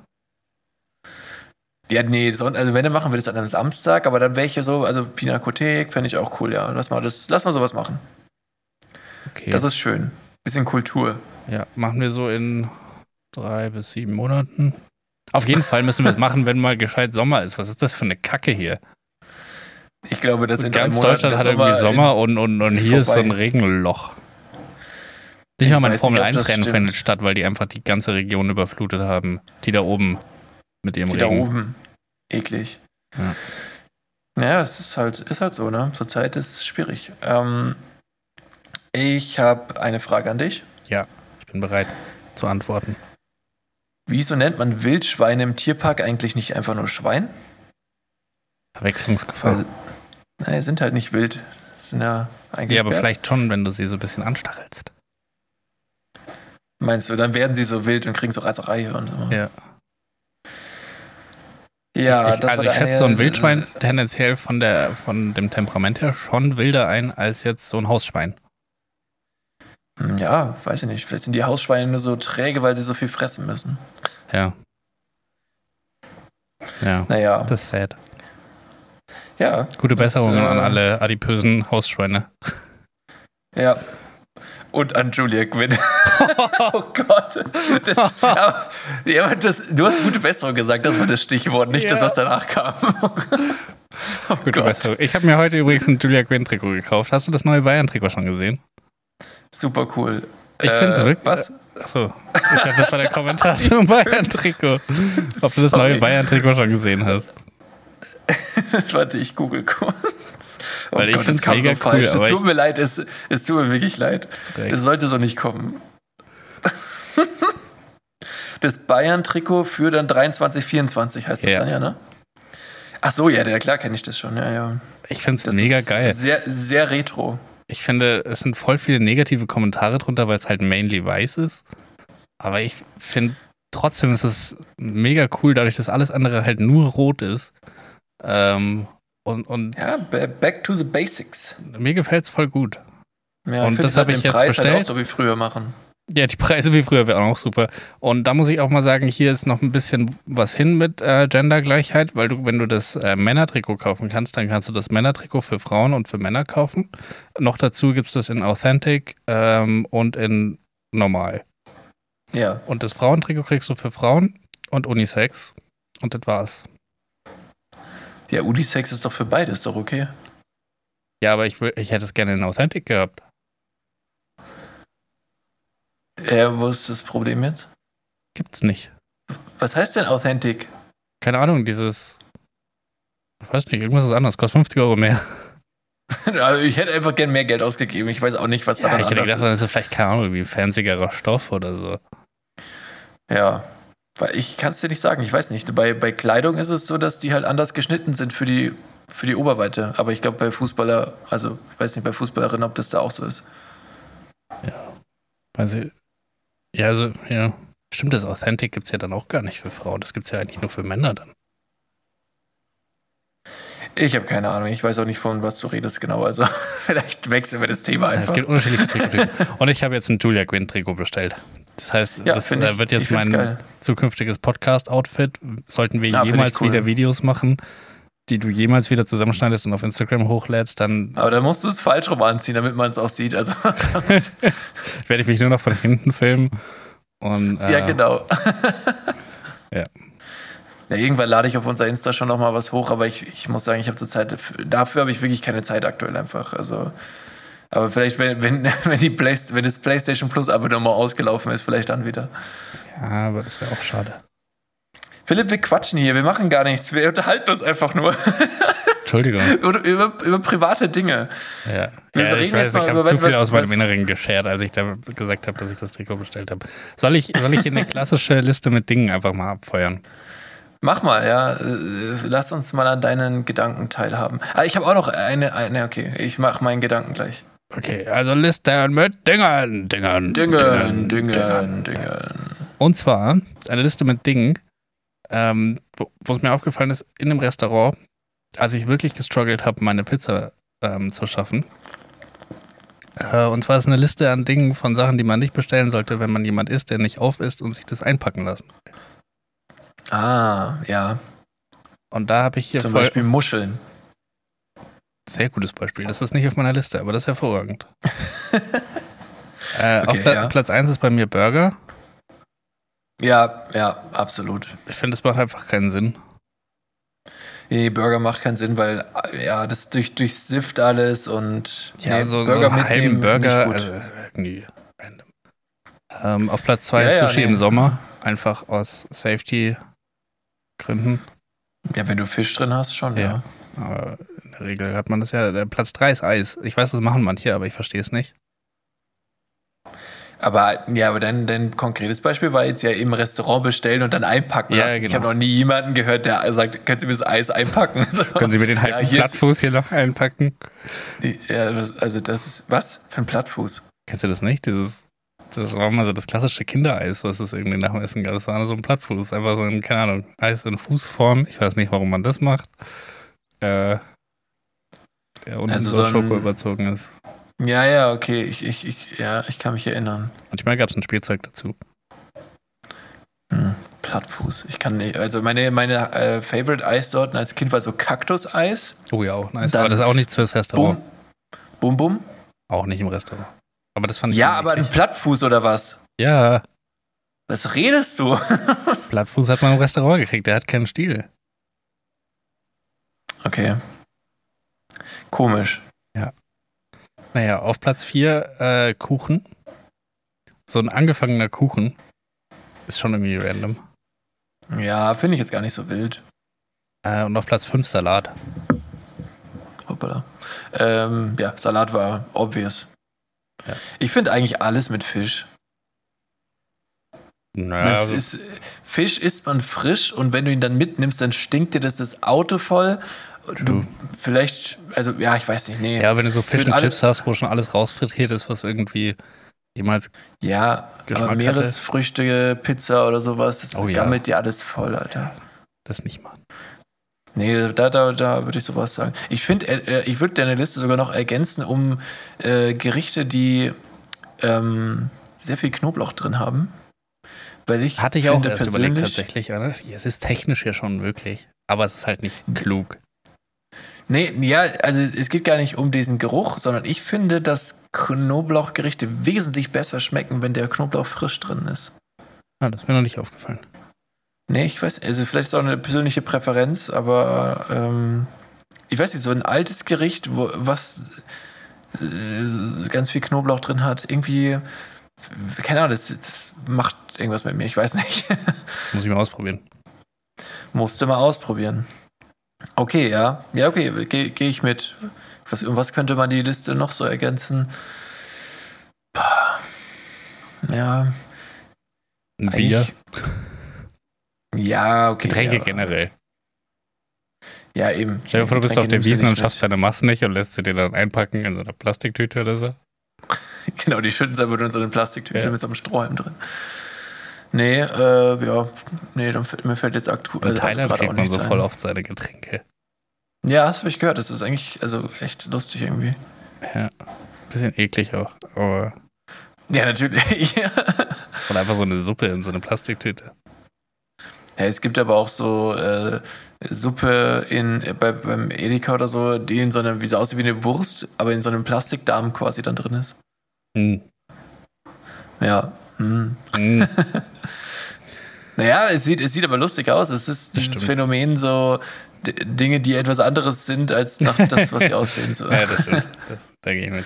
Ja, nee, Son also wenn, dann machen wir das an einem Samstag, aber dann wäre ich ja so, also Pinakothek fände ich auch cool, ja. Lass mal, das, lass mal sowas machen. Okay. Das ist schön. Bisschen Kultur. ja, machen wir so in drei bis sieben Monaten. Auf jeden Fall müssen wir es machen, wenn mal gescheit Sommer ist. Was ist das für eine Kacke hier? Ich glaube, das in Ganz Deutschland hat irgendwie Sommer und, und, und ist hier ist so ein vorbei. Regenloch. Nicht Ich mal mein weiß nicht, Formel ob 1 das Rennen stimmt. findet statt, weil die einfach die ganze Region überflutet haben. Die da oben mit ihrem Die da Regen. oben. Eklig. Ja. Ja, es ist halt, ist halt so, ne? Zurzeit ist es schwierig. Ähm, ich habe eine Frage an dich. Ja, ich bin bereit zu antworten. Wieso nennt man Wildschweine im Tierpark eigentlich nicht einfach nur Schwein? Verwechslungsgefahr. Weil, naja, sind halt nicht wild. Sind ja eigentlich. ja, aber vielleicht schon, wenn du sie so ein bisschen anstachelst. Meinst du, dann werden sie so wild und kriegen so Raserei und so. Ja. Ja, ich, das also ich schätze so ein Wildschwein tendenziell von, der, von dem Temperament her schon wilder ein als jetzt so ein Hausschwein. Hm, Ja, weiß ich nicht. Vielleicht sind die Hausschweine nur so träge, weil sie so viel fressen müssen. Ja. Ja, Naja, das ist sad. ja. Gute das, Besserung äh, an alle adipösen Hausschweine. Ja. Und an Julia Quinn. oh Gott. Das, ja, das, du hast gute Besserung gesagt, das war das Stichwort, nicht das, Ja. was danach kam. oh Gute Gott. Besserung. Ich habe mir heute übrigens ein Julia Quinn-Trikot gekauft. Hast du das neue Bayern-Trikot schon gesehen? Super cool. Ich find's wirklich- Was? Achso, ich dachte, das war der Kommentar zum Bayern-Trikot. Ob du das neue Bayern-Trikot schon gesehen hast. Warte, ich google kurz. Oh Weil ich Gott, das kam mega so falsch. cool, Es tut mir leid, es, es tut mir wirklich leid. Das sollte so nicht kommen. Das Bayern-Trikot für dann 23, 24 heißt das Ja. dann ja, ne? Ach so, ja, der, klar kenne ich das schon, ja, ja. Ich finde es mega geil. Sehr, sehr retro. Ich finde, es sind voll viele negative Kommentare drunter, weil es halt mainly weiß ist. Aber ich finde trotzdem ist es mega cool, dadurch, dass alles andere halt nur rot ist. Ähm, und, und Ja, ba- back to the basics. mir gefällt es voll gut. Ja, Und das die hab sollten ich jetzt Preis bestellt. Halt auch so wie früher machen. Ja, die Preise wie früher wären auch super. Und da muss ich auch mal sagen, hier ist noch ein bisschen was hin mit äh, Gendergleichheit, weil du, wenn du das äh, Männertrikot kaufen kannst, dann kannst du das Männertrikot für Frauen und für Männer kaufen. Noch dazu gibt es das in Authentic ähm, und in Normal. Ja. Und das Frauentrikot kriegst du für Frauen und Unisex. Und das war's. Ja, Unisex ist doch für beide, ist doch okay. Ja, aber ich, ich hätte es gerne in Authentic gehabt. Ja, wo ist das Problem jetzt? Gibt's nicht. Was heißt denn Authentic? Keine Ahnung, dieses. Ich weiß nicht, irgendwas ist anders. Kostet 50 Euro mehr. Also ich hätte einfach gern mehr Geld ausgegeben. Ich weiß auch nicht, was Ja, daran ich hätte gedacht, dann ist es vielleicht, keine Ahnung, irgendwie fanzigerer Stoff oder so. Ja, ich kann es dir nicht sagen, ich weiß nicht. Bei, bei Kleidung ist es so, dass die halt anders geschnitten sind für die, für die Oberweite. Aber ich glaube bei Fußballer, also ich weiß nicht bei Fußballerinnen, ob das da auch so ist. Also, ja, also, ja. Stimmt, das Authentic gibt es ja dann auch gar nicht für Frauen. Das gibt es ja eigentlich nur für Männer dann. Ich habe keine Ahnung, ich weiß auch nicht, von was du redest genau. Also vielleicht wechseln wir das Thema Es einfach. gibt unterschiedliche Trikottypen. Und ich habe jetzt ein Julia Quinn-Trikot bestellt. Das heißt, Ja, das ich- wird jetzt mein geil. zukünftiges Podcast-Outfit. Sollten wir Ja, ich jemals cool. wieder Videos machen, die du jemals wieder zusammenschneidest und auf Instagram hochlädst, dann Aber dann musst du es falsch rum anziehen, damit man es auch sieht. Also, werde ich mich nur noch von hinten filmen. Und, äh, ja, genau. Ja. Ja, irgendwann lade ich auf unser Insta schon noch mal was hoch, aber ich, ich muss sagen, ich habe zur Zeit, dafür habe ich wirklich keine Zeit aktuell einfach. Also, aber vielleicht, wenn, wenn, wenn, die Play, wenn das PlayStation Plus Abonnement ausgelaufen ist, vielleicht dann wieder. Ja, aber das wäre auch schade. Philipp, wir quatschen hier, wir machen gar nichts, wir unterhalten uns einfach nur Entschuldigung. über, über, über private Dinge. Ja, Wir ja ich weiß, ich habe zu was- viel aus meinem was- Inneren geschert, als ich da gesagt habe, dass ich das Trikot bestellt habe. Soll ich, soll ich eine klassische Liste mit Dingen einfach mal abfeuern? Mach mal, ja. äh, Lass uns mal an deinen Gedanken teilhaben. Ah, ich habe auch noch eine, eine, okay, ich mache meinen Gedanken gleich. Okay, also Liste mit Dingern, Dingern, Dingen, Dingen, Dingen. Und zwar eine Liste mit Dingen, ähm, wo es mir aufgefallen ist, in einem Restaurant, als ich wirklich gestruggelt habe, meine Pizza ähm, zu schaffen. Äh, und zwar ist eine Liste an Dingen von Sachen, die man nicht bestellen sollte, wenn man jemand ist, der nicht auf ist und sich das einpacken lassen. Ah, ja. Und da habe ich hier Zum Beispiel Muscheln. Sehr gutes Beispiel. Das ist nicht auf meiner Liste, aber das ist hervorragend. äh, auf Okay, Pla ja. Platz 1 ist bei mir Burger. Ja, ja, absolut. Ich finde, das macht einfach keinen Sinn. Nee, Burger macht keinen Sinn, weil ja, das durch, durchsifft alles und Ja, nee, so, so einen halben Burger. Also, irgendwie random. Ähm, auf Platz 2 Ja, ist ja, Sushi nee. im Sommer. Einfach aus Safety-Gründen. ja, wenn du Fisch drin hast, schon, Ja. ja. Aber der Regel hat man das ja. Der Platz 3 ist Eis. Ich weiß, das machen manche, aber ich verstehe es nicht. Aber ja, aber dein, dein konkretes Beispiel war jetzt ja im Restaurant bestellen und dann einpacken Ja, lassen. genau. Ich habe noch nie jemanden gehört, der sagt, können Sie mir das Eis einpacken? So. Können Sie mir den halben ja, hier Plattfuß hier noch einpacken? Ja, das, also das ist, was für ein Plattfuß? Kennst du das nicht? Dieses, das war mal so das klassische Kindereis, was es irgendwie nach dem Essen gab. Das war so ein Plattfuß, einfach so ein, keine Ahnung, Eis in Fußform. Ich weiß nicht, warum man das macht. Äh, der unten Also so, ein- Schoko überzogen ist. Ja, ja, okay, ich, ich, ich, ja, ich kann mich erinnern. Manchmal gab es ein Spielzeug dazu. Hm, Plattfuß. Ich kann nicht. Also meine, meine äh, Favorite Eissorten als Kind war so Kaktuseis. Oh ja, auch nice. Dann- aber das ist auch nichts fürs Restaurant. Bum, bum, bum. Auch nicht im Restaurant. Aber das fand ich Ja, aber ein. Plattfuß oder was? Ja, Was redest du? Plattfuß hat man im Restaurant gekriegt. Der hat keinen Stiel. Okay. Komisch. Naja, auf Platz 4 äh, Kuchen. So ein angefangener Kuchen ist schon irgendwie random. Ja, finde ich jetzt gar nicht so wild. Äh, und auf Platz 5 Salat. Hoppala. Ähm, ja, Salat war obvious. Ja. Ich finde eigentlich alles mit Fisch. Naja, also, ist, Fisch isst man frisch und wenn du ihn dann mitnimmst, dann stinkt dir das das Auto voll. Du, vielleicht, also ja, ich weiß nicht, nee. ja, wenn du so Fish alle- Chips hast, wo schon alles rausfrittiert ist, was irgendwie jemals. Ja, Geschmack aber hatte. Meeresfrüchte, Pizza oder sowas, das Oh ja. gammelt dir alles voll, Alter. Das nicht machen. Nee, da, da, da würde ich sowas sagen. Ich finde, äh, ich würde deine Liste sogar noch ergänzen um äh, Gerichte, die ähm, sehr viel Knoblauch drin haben. Weil ich Hatte ich auch erst überlegt, tatsächlich. Oder? Es ist technisch ja schon möglich. Aber es ist halt nicht klug. Nee, ja, also es geht gar nicht um diesen Geruch, sondern ich finde, dass Knoblauchgerichte wesentlich besser schmecken, wenn der Knoblauch frisch drin ist. Ah, das ist mir noch nicht aufgefallen. Nee, ich weiß, also vielleicht ist auch eine persönliche Präferenz, aber ähm, ich weiß nicht, so ein altes Gericht, wo, was äh, ganz viel Knoblauch drin hat, irgendwie, keine Ahnung, das, das macht irgendwas mit mir, ich weiß nicht. Muss ich mal ausprobieren. Musste mal ausprobieren. Okay, ja. Ja, okay, gehe geh ich mit. Was, um was könnte man die Liste noch so ergänzen? Ja. Ein Bier, Ja, okay. Getränke ja. generell. Ja, eben. Stell dir vor, du bist auf der Wiesen und schaffst mit. deine Masse nicht und lässt sie dir dann einpacken in so einer Plastiktüte oder so. Genau, die schütten es einfach in so eine Plastiktüte Ja. mit so einem Strohhalm drin. Nee, äh, ja, nee, dann, mir fällt jetzt aktuell. In Thailand kriegt man so voll oft seine Getränke. Ja, das habe ich gehört. Das ist eigentlich also echt lustig irgendwie. Ja. Bisschen eklig auch. Aber Ja, natürlich. ja, oder einfach so eine Suppe in so eine Plastiktüte. es gibt aber auch so äh, Suppe in, bei, beim Edeka oder so, die in so einem, wie so aussieht wie eine Wurst, aber in so einem Plastikdarm quasi dann drin ist. Hm. Ja. Hm. Hm. Naja, es sieht, es sieht aber lustig aus. Es ist dieses stimmt. Phänomen so Dinge, die etwas anderes sind als nach das, was sie aussehen. So. ja, das stimmt. Das, da gehe ich mit.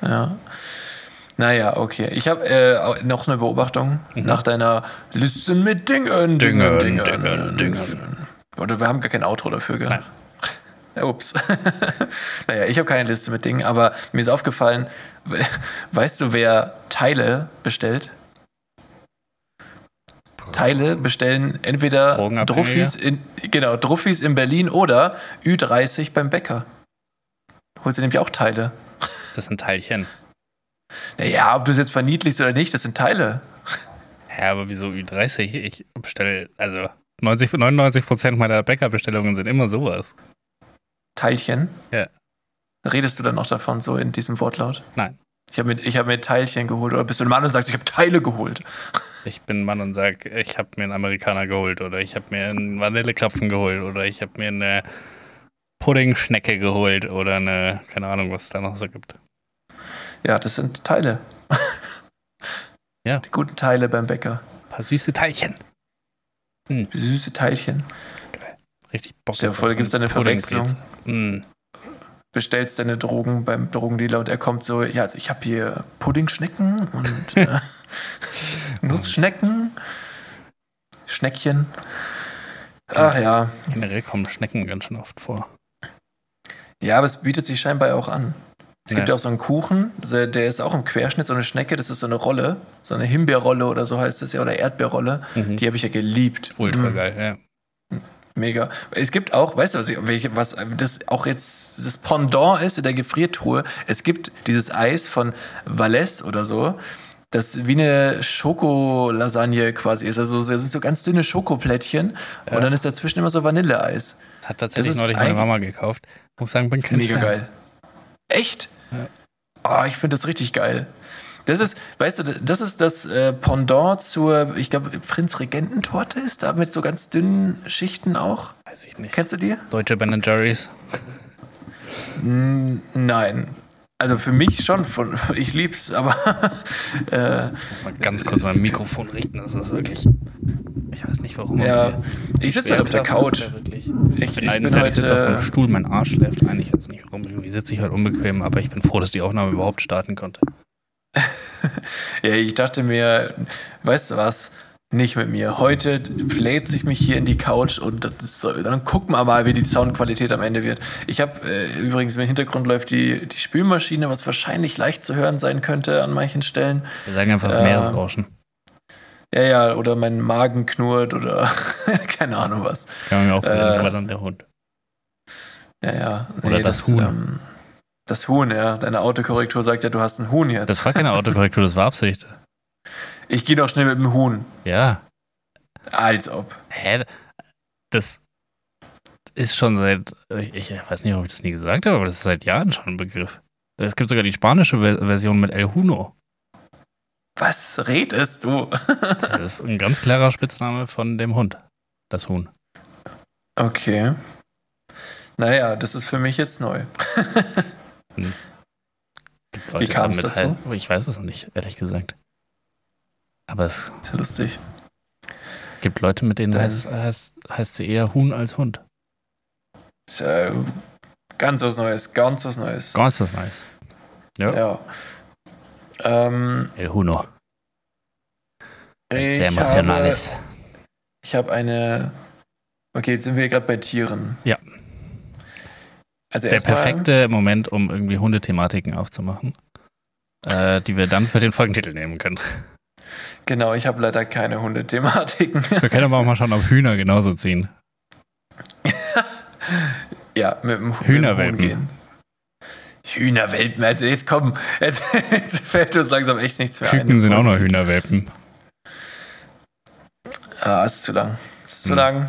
Ja. Naja, okay. Ich habe äh, noch eine Beobachtung Mhm. nach deiner Liste mit Dingen. Dingen, Dingen, Dingen, Dingen. Oder wir haben gar kein Outro dafür, gell? Nein. Ja, ups. naja, ich habe keine Liste mit Dingen, aber mir ist aufgefallen, we- weißt du, wer Teile bestellt? Teile bestellen entweder? Druffis in, genau, Druffis in Berlin oder Ü30 beim Bäcker. Holst du nämlich auch Teile. Das sind Teilchen. Naja, ob du es jetzt verniedlichst oder nicht, das sind Teile. Ja, aber wieso Ü30? Ich bestelle, also 90, 99 Prozent meiner Bäckerbestellungen sind immer sowas. Teilchen? Ja. Redest du dann noch davon so in diesem Wortlaut? Nein. Ich habe mir, ich hab mir Teilchen geholt. Oder bist du ein Mann und sagst, ich habe Teile geholt? Ich bin ein Mann und sage, ich habe mir einen Amerikaner geholt oder ich habe mir einen Vanillekrapfen geholt oder ich habe mir eine Puddingschnecke geholt oder eine, keine Ahnung, was es da noch so gibt. Ja, das sind Teile. Ja. Die guten Teile beim Bäcker. Ein paar süße Teilchen. Süße Teilchen. Richtig Bock. Stell dir jetzt vor, auf da gibt's so eine Verwechslung. Mm. Bestellst deine Drogen beim Drogendealer und er kommt so, ja, also ich habe hier Puddingschnecken und äh, Nussschnecken, Schneckchen. Ach ja, Generell kommen Schnecken ganz schön oft vor. Ja, aber es bietet sich scheinbar auch an. Es gibt Ja. ja auch so einen Kuchen, der ist auch im Querschnitt, so eine Schnecke, das ist so eine Rolle, so eine Himbeerrolle oder so heißt es ja, oder Erdbeerrolle. Mhm. Die habe ich ja geliebt. Ultra Mm, geil, ja. Mega. Es gibt auch, weißt du, was, ich, was das auch jetzt das Pendant ist in der Gefriertruhe? Es gibt dieses Eis von Valais oder so, das wie eine Schokolasagne quasi ist. Also das sind so ganz dünne Schokoplättchen und dann ist dazwischen immer so Vanilleeis. Hat tatsächlich Das neulich meine Mama gekauft. Muss sagen, bin kein Mega Fan. geil. Echt? Oh, ich finde das richtig geil. Das ist, weißt du, das ist das äh, Pendant zur, ich glaube, Prinzregententorte ist da mit so ganz dünnen Schichten auch. Weiß ich nicht. Kennst du die? Deutsche Ben Jerry's. Nein. Also für mich schon, von, ich lieb's, aber äh, Muss mal ganz kurz mein Mikrofon richten. Das ist wirklich. Ich weiß nicht warum. ja, ich sitze halt auf der Couch. Ich, Ich ich bin, ich sitze auf meinem heute, Stuhl, mein Arsch schläft ein. Ich weiß nicht warum. Irgendwie sitze ich halt unbequem, aber ich bin froh, dass die Aufnahme überhaupt starten konnte. Ja, ich dachte mir, weißt du was? Nicht mit mir. Heute lädt sich mich hier in die Couch und das soll, dann gucken wir mal, wie die Soundqualität am Ende wird. Ich habe äh, übrigens im Hintergrund läuft die, die Spülmaschine, was wahrscheinlich leicht zu hören sein könnte an manchen Stellen. Wir sagen einfach das Ja. Meeresrauschen. Ja, ja, oder mein Magen knurrt oder keine Ahnung was. Das kann man mir auch sehen, Äh, das war dann der Hund. Ja, ja. Oder das Huhn. Ähm, das Huhn, ja. Deine Autokorrektur sagt ja, du hast ein Huhn jetzt. Das war keine Autokorrektur, das war Absicht. ich gehe doch schnell mit dem Huhn. Ja. Als ob. Hä? Das ist schon seit. Ich, ich weiß nicht, ob ich das nie gesagt habe, aber das ist seit Jahren schon ein Begriff. Es gibt sogar die spanische Ver- Version mit El Huno. Was redest du? Das ist ein ganz klarer Spitzname von dem Hund. Das Huhn. Okay. Naja, das ist für mich jetzt neu. Gibt Leute, kam es dazu? halt- Ich weiß es nicht, ehrlich gesagt. Aber es Ist ja lustig. gibt Leute, mit denen Dann- heißt, heißt, heißt sie eher Huhn als Hund. Ist ja ganz was Neues, ganz was Neues. Ganz was nice. Ja. Ja. Ähm, El Huno. ich Sehr habe, emotionales. ich habe eine. Okay, jetzt sind wir gerade bei Tieren. Ja. Also Der perfekte Moment, um irgendwie Hundethematiken aufzumachen. Äh, die wir dann für den Folgentitel nehmen können. Genau, ich habe leider keine Hundethematiken. Wir können aber auch mal schauen, ob Hühner genauso ziehen. ja, mit dem Hühnerwelpen. Mit dem. Hühnerwelpen, also jetzt komm, jetzt, jetzt fällt uns langsam echt nichts mehr Küken ein. sind auch noch Hühnerwelpen. Ah, ist zu lang. Ist zu Hm. lang.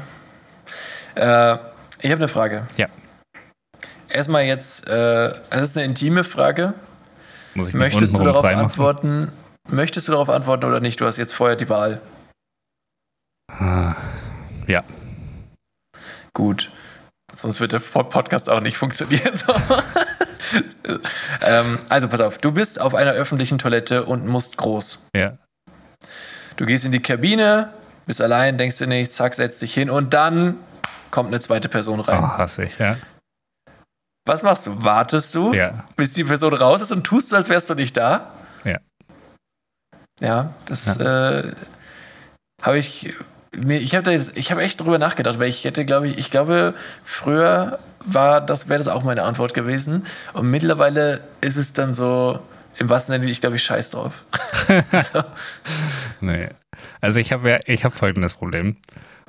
Äh, ich habe eine Frage. Ja. Erstmal jetzt, äh, es ist eine intime Frage. Muss ich Möchtest du darauf antworten? Möchtest du darauf antworten oder nicht? Du hast jetzt vorher die Wahl. Ah, Gut. Sonst wird der Pod- Podcast auch nicht funktionieren. Ähm, also pass auf, du bist auf einer öffentlichen Toilette und musst groß. ja. Du gehst in die Kabine, bist allein, denkst dir nichts, zack, setzt dich hin und dann kommt eine zweite Person Oh, rein. hasse ich, ja. Was machst du? Wartest du, Ja. bis die Person raus ist und tust du, als wärst du nicht da? Ja. Ja, das äh, habe ich mir, ich habe ich habe echt drüber nachgedacht, weil ich hätte, glaube ich, ich glaube, früher war das, wäre das auch meine Antwort gewesen. Und mittlerweile ist es dann so, im wahrsten Sinne, ich glaube, ich scheiß drauf. so. Nee. Also ich habe ja, ich habe folgendes Problem.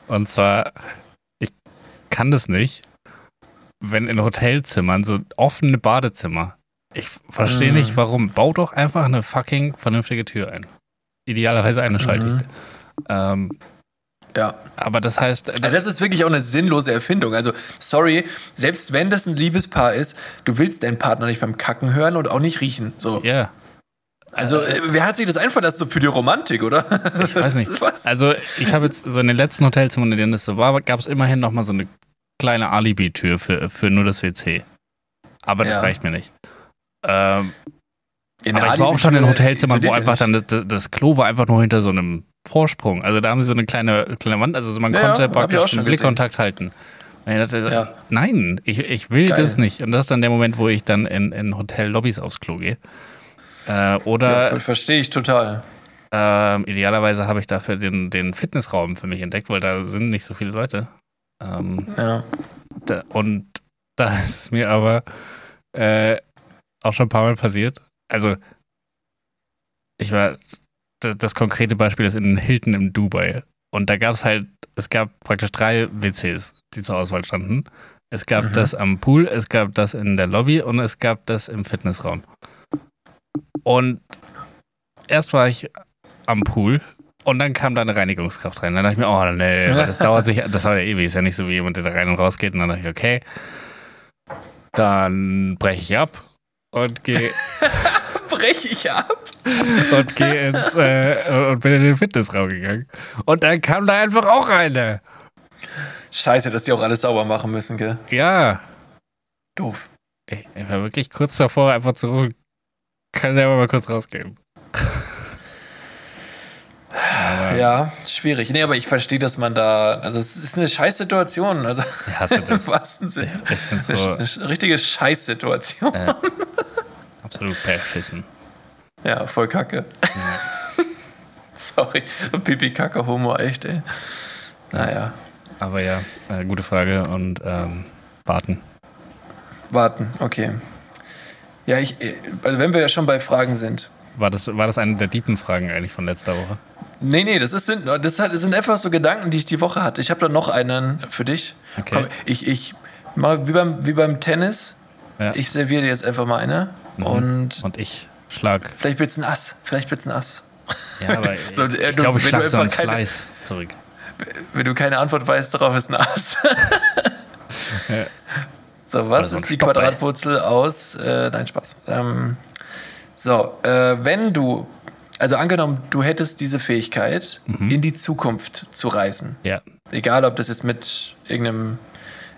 Und zwar, ich kann das nicht, wenn in Hotelzimmern so offene Badezimmer. Ich verstehe Mhm. nicht, warum. Bau doch einfach eine fucking vernünftige Tür ein. Idealerweise eine Schalldichte. Ähm, Ja. aber das heißt, Ja, das ist wirklich auch eine sinnlose Erfindung. Also, sorry, selbst wenn das ein Liebespaar ist, du willst deinen Partner nicht beim Kacken hören und auch nicht riechen. So. ja, Also, äh, wer hat sich das einfallen lassen so für die Romantik, oder? ich weiß nicht. Was? Also ich habe jetzt so in den letzten Hotelzimmern, in denen das so war, gab es immerhin noch mal so eine kleine Alibi-Tür für, für nur das WC. Aber das Ja. reicht mir nicht. Ähm, aber ich war auch schon in Hotelzimmern, wo einfach dann das, das Klo war einfach nur hinter so einem Vorsprung. Also da haben sie so eine kleine, kleine Wand, also man Ja, konnte ja, praktisch einen Blickkontakt halten. Und ich dachte, Ja. nein, ich, ich will Geil. das nicht. Und das ist dann der Moment, wo ich dann in, in Hotellobbys aufs Klo gehe. Äh, Ja, oder ver- verstehe ich total. ähm, idealerweise habe ich dafür den, den Fitnessraum für mich entdeckt, weil da sind nicht so viele Leute. Ähm, Ja. da, und Da ist es mir aber äh, auch schon ein paar Mal passiert. Also, ich war, das konkrete Beispiel ist in Hilton im Dubai. Und da gab es halt, es gab praktisch drei WCs, die zur Auswahl standen. Es gab Mhm. das am Pool, es gab das in der Lobby und es gab das im Fitnessraum. Und erst war ich am Pool und dann kam da eine Reinigungskraft rein. Dann dachte ich mir, oh nee, das dauert sich, das dauert ja ewig. Ist ja nicht so wie jemand, der da rein und raus geht. Und dann dachte ich, okay, dann breche ich ab und gehe Breche ich ab. und gehe ins äh, und bin in den Fitnessraum gegangen. Und dann kam da einfach auch eine. Scheiße, dass die auch alles sauber machen müssen, gell? Ja, Doof. ich, ich war wirklich kurz davor, einfach zu rufen. Kann selber mal kurz rausgehen. Ja, schwierig. Nee, aber ich verstehe, dass man da. Also, es ist eine Scheißsituation. Also, hasse im das. wahrsten Sinne. Eine, so eine sch- richtige Scheißsituation. äh, absolut beschissen. Ja, voll kacke. Sorry. Pipi, Kacke, Homo, echt, ey. Naja, Aber ja, äh, gute Frage und ähm, warten. warten, okay. Ja, ich, also wenn wir ja schon bei Fragen sind. War das, war das eine der tiefen Fragen eigentlich von letzter Woche? Nee, nee, das, ist, sind, das sind einfach so Gedanken, die ich die Woche hatte. Ich habe da noch einen für dich. Okay. Komm, ich, ich mal wie beim, wie beim Tennis. Ja. Ich serviere dir jetzt einfach mal eine. Mhm. Und Und ich schlag. vielleicht wird's ein Ass. Vielleicht wird's ein Ass. Ja, aber So, ich, äh, ich du- glaube, ich schlag so einen keine- Slice zurück. Wenn du keine Antwort weißt, darauf ist ein Ass. Ja. So, was so ist die. Quadratwurzel aus? Äh, nein, Spaß. Ähm, so, äh, wenn du, also angenommen, du hättest diese Fähigkeit, Mhm. in die Zukunft zu reisen. Ja. Egal, ob das jetzt mit irgendeinem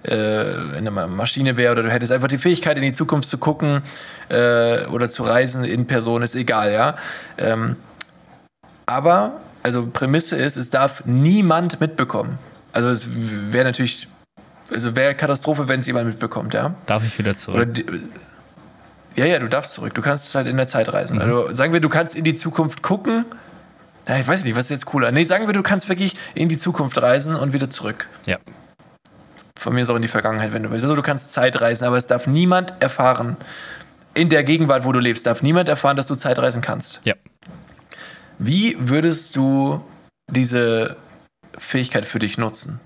äh, in einer Maschine wäre oder du hättest einfach die Fähigkeit, in die Zukunft zu gucken äh, oder zu reisen in Person, ist egal, ja. Ähm, aber, also Prämisse ist, es darf niemand mitbekommen. Also es wäre natürlich, also wäre Katastrophe, wenn es jemand mitbekommt, ja. Darf ich wieder Oder zurück? die, ja, ja, du darfst zurück. Du kannst halt in der Zeit reisen. Mhm. Also sagen wir, du kannst in die Zukunft gucken. Ja, ich weiß nicht, was ist jetzt cooler? Nee, sagen wir, du kannst wirklich in die Zukunft reisen und wieder zurück. Ja. Von mir ist auch in die Vergangenheit, wenn du willst. Also du kannst Zeit reisen, aber es darf niemand erfahren, in der Gegenwart, wo du lebst, darf niemand erfahren, dass du Zeit reisen kannst. Ja. Wie würdest du diese Fähigkeit für dich nutzen?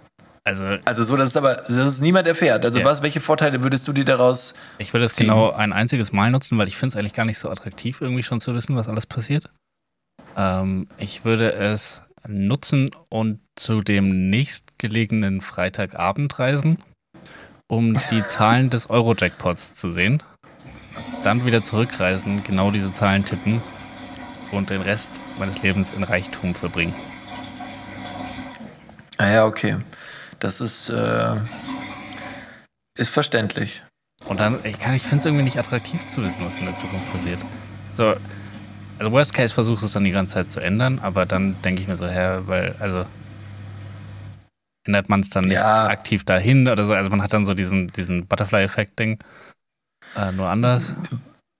Also, Also so, dass es aber, dass es niemand erfährt. Also Ja. was, welche Vorteile würdest du dir daraus ich würde es genau ein einziges Mal nutzen, weil ich finde es eigentlich gar nicht so attraktiv, irgendwie schon zu wissen, was alles passiert. Ähm, ich würde es nutzen und zu dem nächstgelegenen Freitagabend reisen, um die Zahlen des Euro-Jackpots zu sehen. Dann wieder zurückreisen, genau diese Zahlen tippen und den Rest meines Lebens in Reichtum verbringen. Ah ja, okay. Das ist, äh, ist verständlich. Und dann, ich, kann- ich finde es irgendwie nicht attraktiv zu wissen, was in der Zukunft passiert. So, also Worst Case versuchst du es dann die ganze Zeit zu ändern, aber dann denke ich mir so, hä, weil, also ändert man es dann nicht Ja. aktiv dahin oder so. Also man hat dann so diesen, diesen Butterfly-Effekt-Ding, äh, nur anders.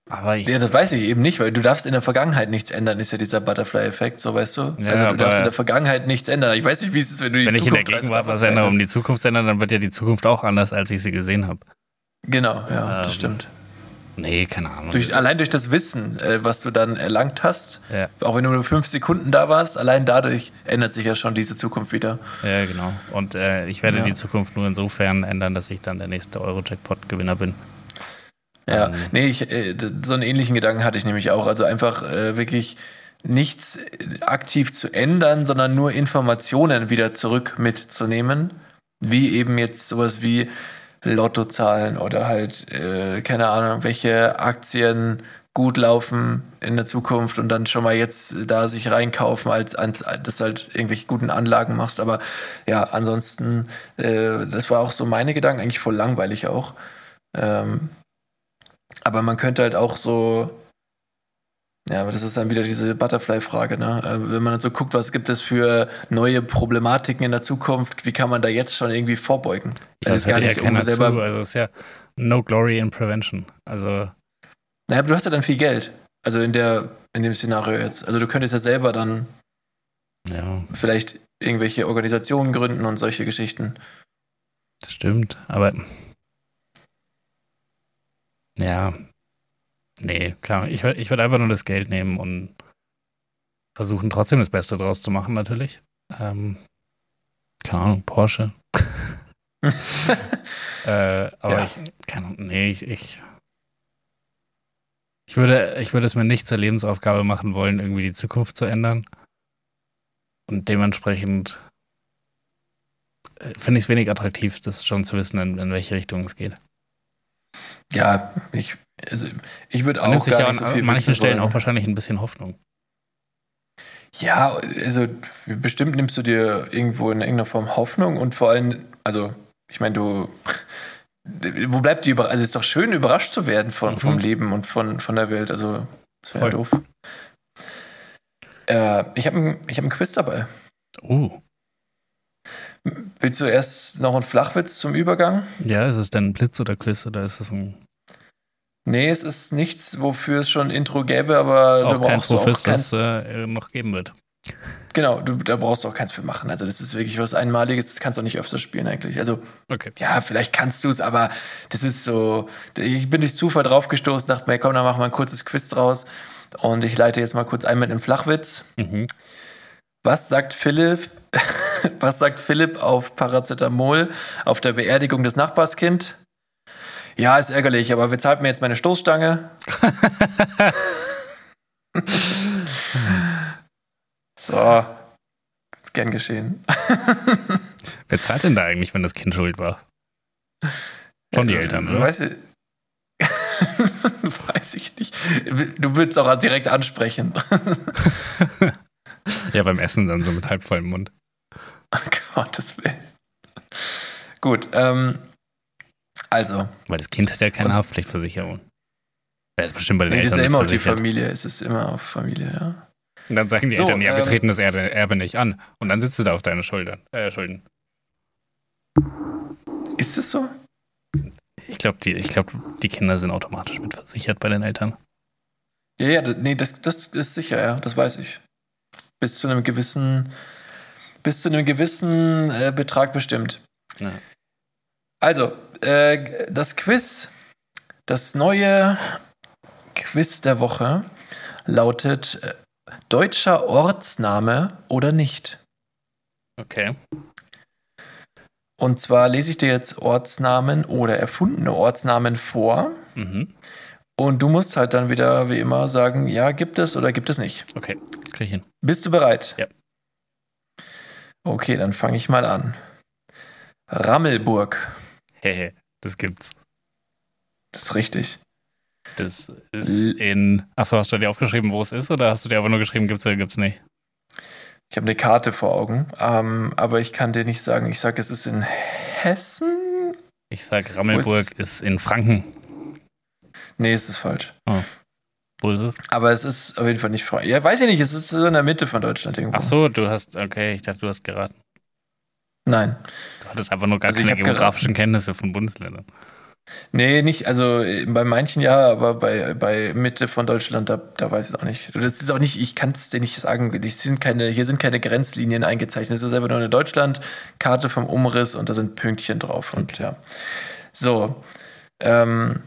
Aber ich, Ja, das weiß ich eben nicht, weil du darfst in der Vergangenheit nichts ändern, ist ja dieser Butterfly-Effekt, so weißt du. Ja, also du darfst in der Vergangenheit nichts ändern. Ich weiß nicht, wie es ist, wenn du die wenn ich in der Zukunft Gegenwart was ändere, um die Zukunft zu ändern, dann wird ja die Zukunft auch anders, als ich sie gesehen habe. Genau, ja, Ähm, das stimmt. Nee, keine Ahnung. Durch, allein durch das Wissen, äh, was du dann erlangt hast, ja, auch wenn du nur fünf Sekunden da warst, allein dadurch ändert sich ja schon diese Zukunft wieder. ja, genau. Und äh, ich werde Ja. die Zukunft nur insofern ändern, dass ich dann der nächste Euro-Jackpot-Gewinner bin. Ja, Ähm. nee, ich, äh, so einen ähnlichen Gedanken hatte ich nämlich auch. Also einfach äh, wirklich nichts äh, aktiv zu ändern, sondern nur Informationen wieder zurück mitzunehmen. Wie eben jetzt sowas wie Lottozahlen oder halt, äh, keine Ahnung, welche Aktien gut laufen in der Zukunft und dann schon mal jetzt da sich reinkaufen, als, als dass du halt irgendwelche guten Anlagen machst. Aber ja, ansonsten, äh, das war auch so meine Gedanken, eigentlich voll langweilig auch. Ähm, aber man könnte halt auch so, ja, aber das ist dann wieder diese Butterfly-Frage, ne? Äh, Wenn man so guckt, was gibt es für neue Problematiken in der Zukunft, wie kann man da jetzt schon irgendwie vorbeugen? Ja, das ist gar ja nicht, um keiner selber- zu. Also es ist ja no glory in prevention. Also Naja, aber du hast ja dann viel Geld. Also in der, in dem Szenario jetzt. Also du könntest ja selber dann ja, vielleicht irgendwelche Organisationen gründen und solche Geschichten. das stimmt. Aber Ja. Nee, klar. Ich, ich würde einfach nur das Geld nehmen und versuchen, trotzdem das Beste draus zu machen, natürlich. Ähm, keine Ahnung, Porsche. äh, aber Ja. ich, keine Ahnung, nee, ich, ich, ich würde, ich würde es mir nicht zur Lebensaufgabe machen wollen, irgendwie die Zukunft zu ändern. Und dementsprechend äh, finde ich es wenig attraktiv, das schon zu wissen, in, in welche Richtung es geht. Ja, ich, also ich würde auch sich gar ja nicht an, so an manchen Stellen wollen. auch wahrscheinlich ein bisschen Hoffnung. Ja, also bestimmt nimmst du dir irgendwo in irgendeiner Form Hoffnung und vor allem, also ich meine, du, wo bleibt die Überraschung? Also es ist doch schön, überrascht zu werden von, Mhm. vom Leben und von, von der Welt. Also das wäre ja Voll. doof. Äh, ich habe ein, ich hab ein Quiz dabei. Oh. Willst du erst noch einen Flachwitz zum Übergang? Ja, ist es denn ein Blitz oder Quiz oder ist es ein Nee, es ist nichts, wofür es schon ein Intro gäbe, aber da auch keins, brauchst du wofür auch es keins. das äh, noch geben wird? Genau, du, da brauchst du auch keins für machen. Also das ist wirklich was Einmaliges, das kannst du auch nicht öfter spielen eigentlich. Also Okay. ja, vielleicht kannst du es, aber das ist so, ich bin durch Zufall draufgestoßen, dachte mir, komm, dann machen wir ein kurzes Quiz draus. Und ich leite jetzt mal kurz ein mit einem Flachwitz. Mhm. Was sagt Philipp, was sagt Philipp auf Paracetamol auf der Beerdigung des Nachbarskind? Ja, ist ärgerlich, aber wer zahlt mir jetzt meine Stoßstange? so, gern geschehen. Wer zahlt denn da eigentlich, wenn das Kind schuld war? Schon die Eltern, oder? Weiß ich, weiß ich nicht. Du würdest auch direkt ansprechen. Ja, beim Essen dann so mit halb vollem Mund. Gottes Willen. Gut, ähm, also, Weil das Kind hat ja keine Haftpflichtversicherung. Er ist bestimmt bei den nee, das ist Eltern ja immer auf die. Familie, es ist immer auf Familie, ja. Und dann sagen die So, Eltern, ja, wir ähm, treten das Erbe, nicht an. Und dann sitzt du da auf deine Schultern, äh, Schulden. Ist es so? Ich glaube, die, ich glaub, die Kinder sind automatisch mit versichert bei den Eltern. Ja, ja, nee, das, das ist sicher, ja, das weiß ich. Bis zu einem gewissen, bis zu einem gewissen äh, Betrag bestimmt. Ja. Also, äh, das Quiz, das neue Quiz der Woche lautet äh, deutscher Ortsname oder nicht. Okay. Und zwar lese ich dir jetzt Ortsnamen oder erfundene Ortsnamen vor. Mhm. Und du musst halt dann wieder, wie immer, sagen, ja, gibt es oder gibt es nicht. Okay, krieg ich hin. Bist du bereit? Ja. Okay, dann fange ich mal an. Rammelburg. Hehe, das gibt's. Das ist richtig. Das ist in. Achso, hast du dir aufgeschrieben, wo es ist, oder hast du dir aber nur geschrieben, gibt's oder gibt's nicht? Ich habe eine Karte vor Augen, ähm, aber ich kann dir nicht sagen. Ich sage, es ist in Hessen. Ich sag, Rammelburg ist in Franken. Nee, es ist falsch. Wo ist es? Aber es ist auf jeden Fall nicht frei. Ja, weiß ich nicht. Es ist so in der Mitte von Deutschland irgendwo. Ach so, du hast. Okay, ich dachte, du hast geraten. Nein. Du hattest einfach nur gar Also ich keine geografischen Kenntnisse von Bundesländern. Nee, nicht, also bei manchen ja, aber bei, bei Mitte von Deutschland, da, da weiß ich es auch nicht. Das ist auch nicht, ich kann es dir nicht sagen, die sind keine, hier sind keine Grenzlinien eingezeichnet. Es ist einfach nur eine Deutschlandkarte vom Umriss und da sind Pünktchen drauf. Und ja. So. Ähm,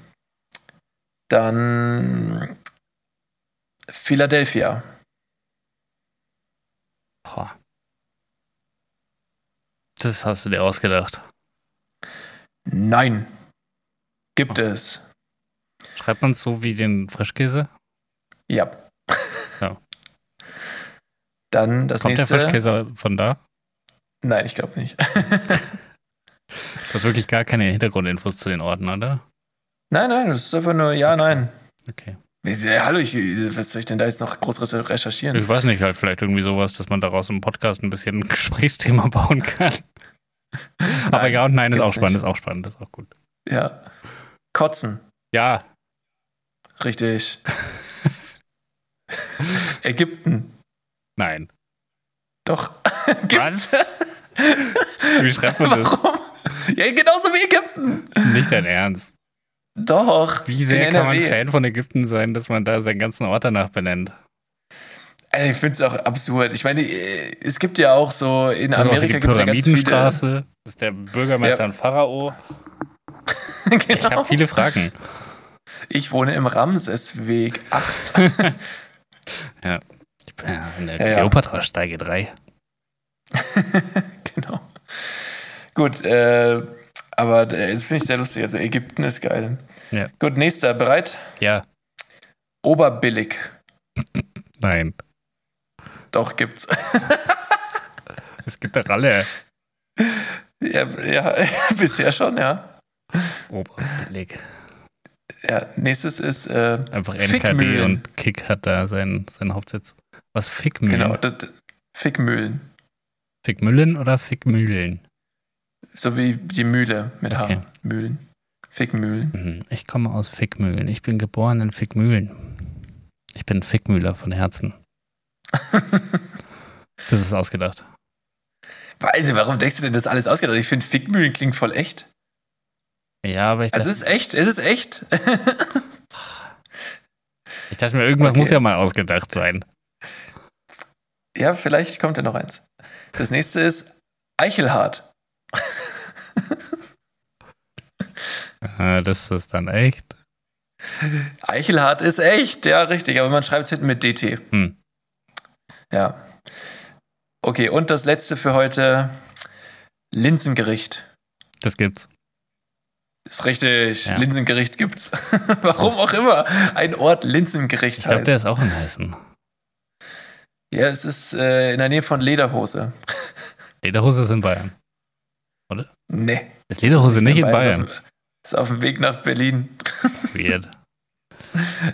dann Philadelphia. Boah. Das hast du dir ausgedacht. Nein. Gibt es. Schreibt man es so wie den Frischkäse? Ja. Ja. Dann das Kommt der nächste. Frischkäse von da? Nein, ich glaube nicht. Du hast wirklich gar keine Hintergrundinfos zu den Orten, oder? nein, nein, das ist einfach nur ja, nein. Okay. Hallo, ich, was soll ich denn da jetzt noch groß recherchieren? Ich weiß nicht, halt vielleicht irgendwie sowas, dass man daraus im Podcast ein bisschen ein Gesprächsthema bauen kann. Aber Nein, ja und nein ist auch spannend, nicht. ist auch spannend, ist auch gut. Ja. Kotzen, Ja, richtig. Ägypten, nein. doch. Was? Wie schreibt man das? Warum? Ja, genauso wie Ägypten. Nicht dein Ernst. Doch. Wie sehr in kann man. Fan von Ägypten sein, dass man da seinen ganzen Ort danach benennt? Ey, Ich finde es auch absurd. Ich meine, äh, es gibt ja auch so in Das Amerika gibt es ja ganz viele. Das ist der Bürgermeister Ja. ein Pharao. Ich genau. habe viele Fragen. Ich wohne im Ramsesweg 8. Ja. Ich bin ja in der ja. Kleopatra-Steige 3. genau. Gut, äh, aber äh, jetzt finde ich sehr lustig. Also Ägypten ist geil. Ja. Gut, nächster. Bereit? Ja. Oberbillig. Nein. Doch, gibt's. Es gibt doch alle. ja, ja, bisher schon, ja. Oberbillig. Ja, nächstes ist äh, Einfach NKD Fickmühlen. und Kick hat da seinen, seinen Hauptsitz. Was? Fickmühlen? Genau, das, das- Fickmühlen. Fickmüllen oder Fickmühlen? So wie die Mühle mit H. Okay. Mühlen. Fickmühlen. Mhm. Ich komme aus Fickmühlen. Ich bin geboren in Fickmühlen. Ich bin Fickmühler von Herzen. Das ist ausgedacht. Also, warum denkst du denn das alles ausgedacht? Ich finde, Fickmühlen klingt voll echt. Ja, aber ich Also, es ist echt, es ist echt. ich dachte mir, irgendwas Okay. muss ja mal ausgedacht sein. ja, vielleicht kommt ja noch eins. Das nächste ist Eichelhart. Äh, das ist dann echt. Eichelhart ist echt, ja, richtig, aber man schreibt es hinten mit DT. Hm. Ja. Okay, und das letzte für heute: Linsengericht. Das gibt's. Ist richtig, Ja. Linsengericht gibt's. Warum auch immer ein Ort Linsengericht Ich glaube, heißt. der ist auch in Hessen. ja, es ist äh, in der Nähe von Lederhose. Lederhose ist in Bayern. Nee. Ist Lederhose nicht in Ist Bayern? auf, ist auf dem Weg nach Berlin. Weird.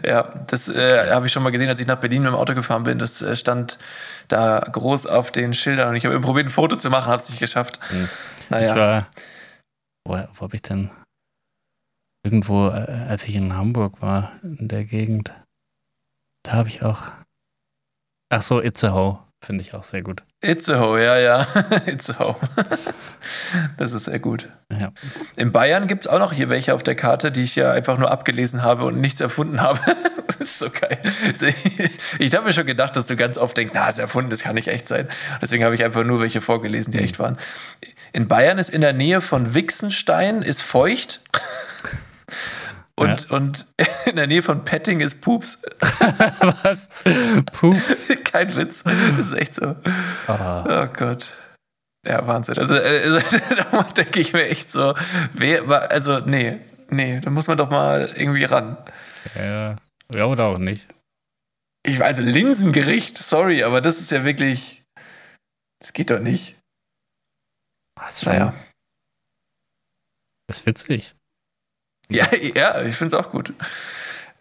Ja, das äh, habe ich schon mal gesehen, als ich nach Berlin mit dem Auto gefahren bin. Das äh, stand da groß auf den Schildern und ich habe probiert, ein Foto zu machen, habe es nicht geschafft. Hm. Naja. Ich war. Wo, wo habe ich denn? Irgendwo, äh, als ich in Hamburg war, in der Gegend. Da habe ich auch. Ach so, Itzehoe. Finde ich auch sehr gut. Itzehoe, ja, ja. Itzehoe. das ist sehr gut. Ja. In Bayern gibt es auch noch hier welche auf der Karte, die ich ja einfach nur abgelesen habe und nichts erfunden habe. das ist so geil. Ich habe mir schon gedacht, dass du ganz oft denkst, na, ist erfunden, das kann nicht echt sein. Deswegen habe ich einfach nur welche vorgelesen, die echt waren. In Bayern ist in der Nähe von Wixenstein ist feucht. Und, und in der Nähe von Petting ist Pups. Was? Pups. Kein Witz. Das ist echt so. Oh, Oh Gott. Ja, Wahnsinn. Also, äh, also da denke ich mir echt so, wer, also nee, nee, da muss man doch mal irgendwie ran. ja. ja, oder auch nicht. Ich weiß, also Linsengericht, sorry, aber das ist ja wirklich, das geht doch nicht. Schon, Naja. das ist witzig. Ja, ja, ich finde es auch gut.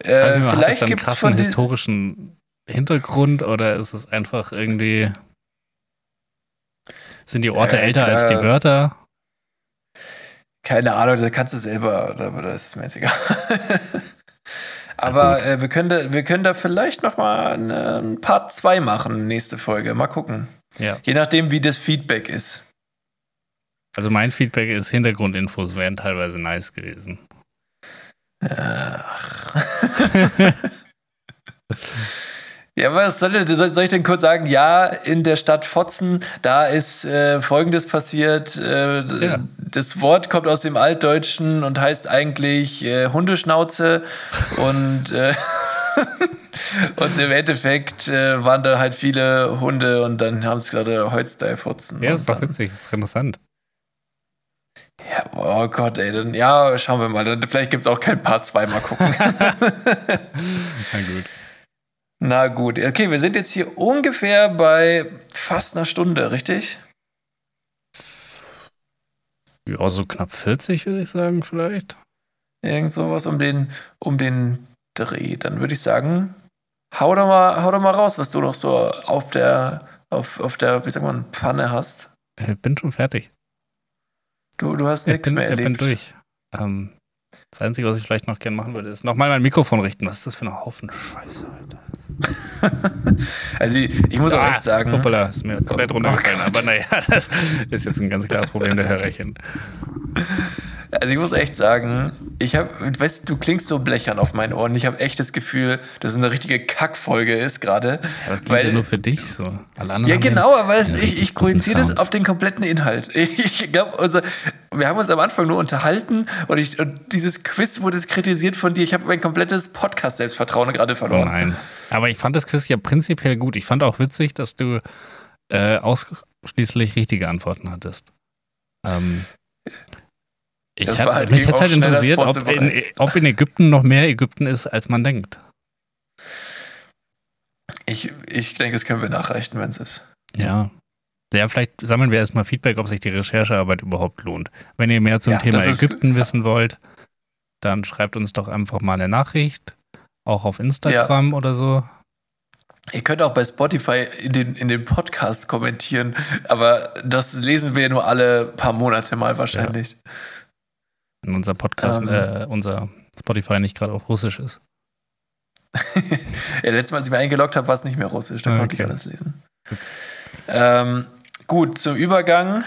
Äh, mich mal, hat das vielleicht dann einen es krassen historischen Hintergrund oder ist es einfach irgendwie. Sind die Orte Ja, älter als die klar. Wörter? keine Ahnung, da kannst du selber, aber das ist mir jetzt egal. aber äh, wir, können da, wir können da vielleicht noch mal eine- ein Part 2 machen, nächste Folge. Mal gucken. Ja. Je nachdem, wie das Feedback ist. Also mein Feedback ist, Hintergrundinfos wären teilweise nice gewesen. Ja, was soll, denn- soll ich denn kurz sagen? Ja, in der Stadt Fotzen, da ist äh, Folgendes passiert. Äh, Ja. Das Wort kommt aus dem Altdeutschen und heißt eigentlich äh, Hundeschnauze. und, äh, und im Endeffekt äh, waren da halt viele Hunde und dann haben sie gesagt, äh, Holzteil Fotzen. Ja, Und ist doch witzig, ist interessant. Ja, oh Gott, ey, dann, ja, schauen wir mal. Dann, vielleicht gibt es auch kein Part 2, mal gucken. Na gut. Na gut, okay, wir sind jetzt hier ungefähr bei fast einer Stunde, richtig? Ja, so knapp 40 würde ich sagen, vielleicht. Irgend sowas um den, um den Dreh. Dann würde ich sagen, hau doch mal, hau doch mal raus, was du noch so auf der, auf, auf der, wie sagt man, Pfanne hast. Ich bin schon fertig. Du, du hast Ich nichts mehr ich bin erlebt. durch. Ähm, das Einzige, was ich vielleicht noch gerne machen würde, ist nochmal mein Mikrofon richten. Was ist das für ein Haufen Scheiße, Alter? Also ich, ich muss auch Ah, echt sagen, Hoppala, ist mir komplett Oh runtergefallen. Aber naja, das ist jetzt ein ganz klares Problem der Hörerchen. Also ich muss echt sagen, ich habe, weißt du, du klingst so blechern auf meinen Ohren. Ich habe echt das Gefühl, dass es eine richtige Kackfolge ist gerade. Das klingt ja nur für dich so. Ja, genau, aber es, ich, ich projiziere das auf den kompletten Inhalt. Ich glaube, wir haben uns am Anfang nur unterhalten und, ich, und dieses Quiz wurde kritisiert von dir. Ich habe mein komplettes Podcast-Selbstvertrauen gerade verloren. Oh nein. Aber ich fand das Quiz ja prinzipiell gut. Ich fand auch witzig, dass du äh, ausschließlich richtige Antworten hattest. Ähm, ich halt mich hätte halt interessiert, ob in, ob in Ägypten noch mehr Ägypten ist, als man denkt. Ich, ich denke, das können wir nachreichen, wenn es ist. Ja. Ja, vielleicht sammeln wir erstmal Feedback, ob sich die Recherchearbeit überhaupt lohnt. Wenn ihr mehr zum ja, Thema Ägypten wissen wollt, dann schreibt uns doch einfach mal eine Nachricht. Auch auf Instagram ja. oder so. Ihr könnt auch bei Spotify in den, in den Podcast kommentieren, aber das lesen wir nur alle paar Monate mal wahrscheinlich. Ja. Wenn unser Podcast, ähm, äh, unser Spotify nicht gerade auf Russisch ist. ja, letztes Mal, als ich mich eingeloggt habe, war es nicht mehr Russisch, da okay. konnte ich alles lesen. Ähm, gut, zum Übergang.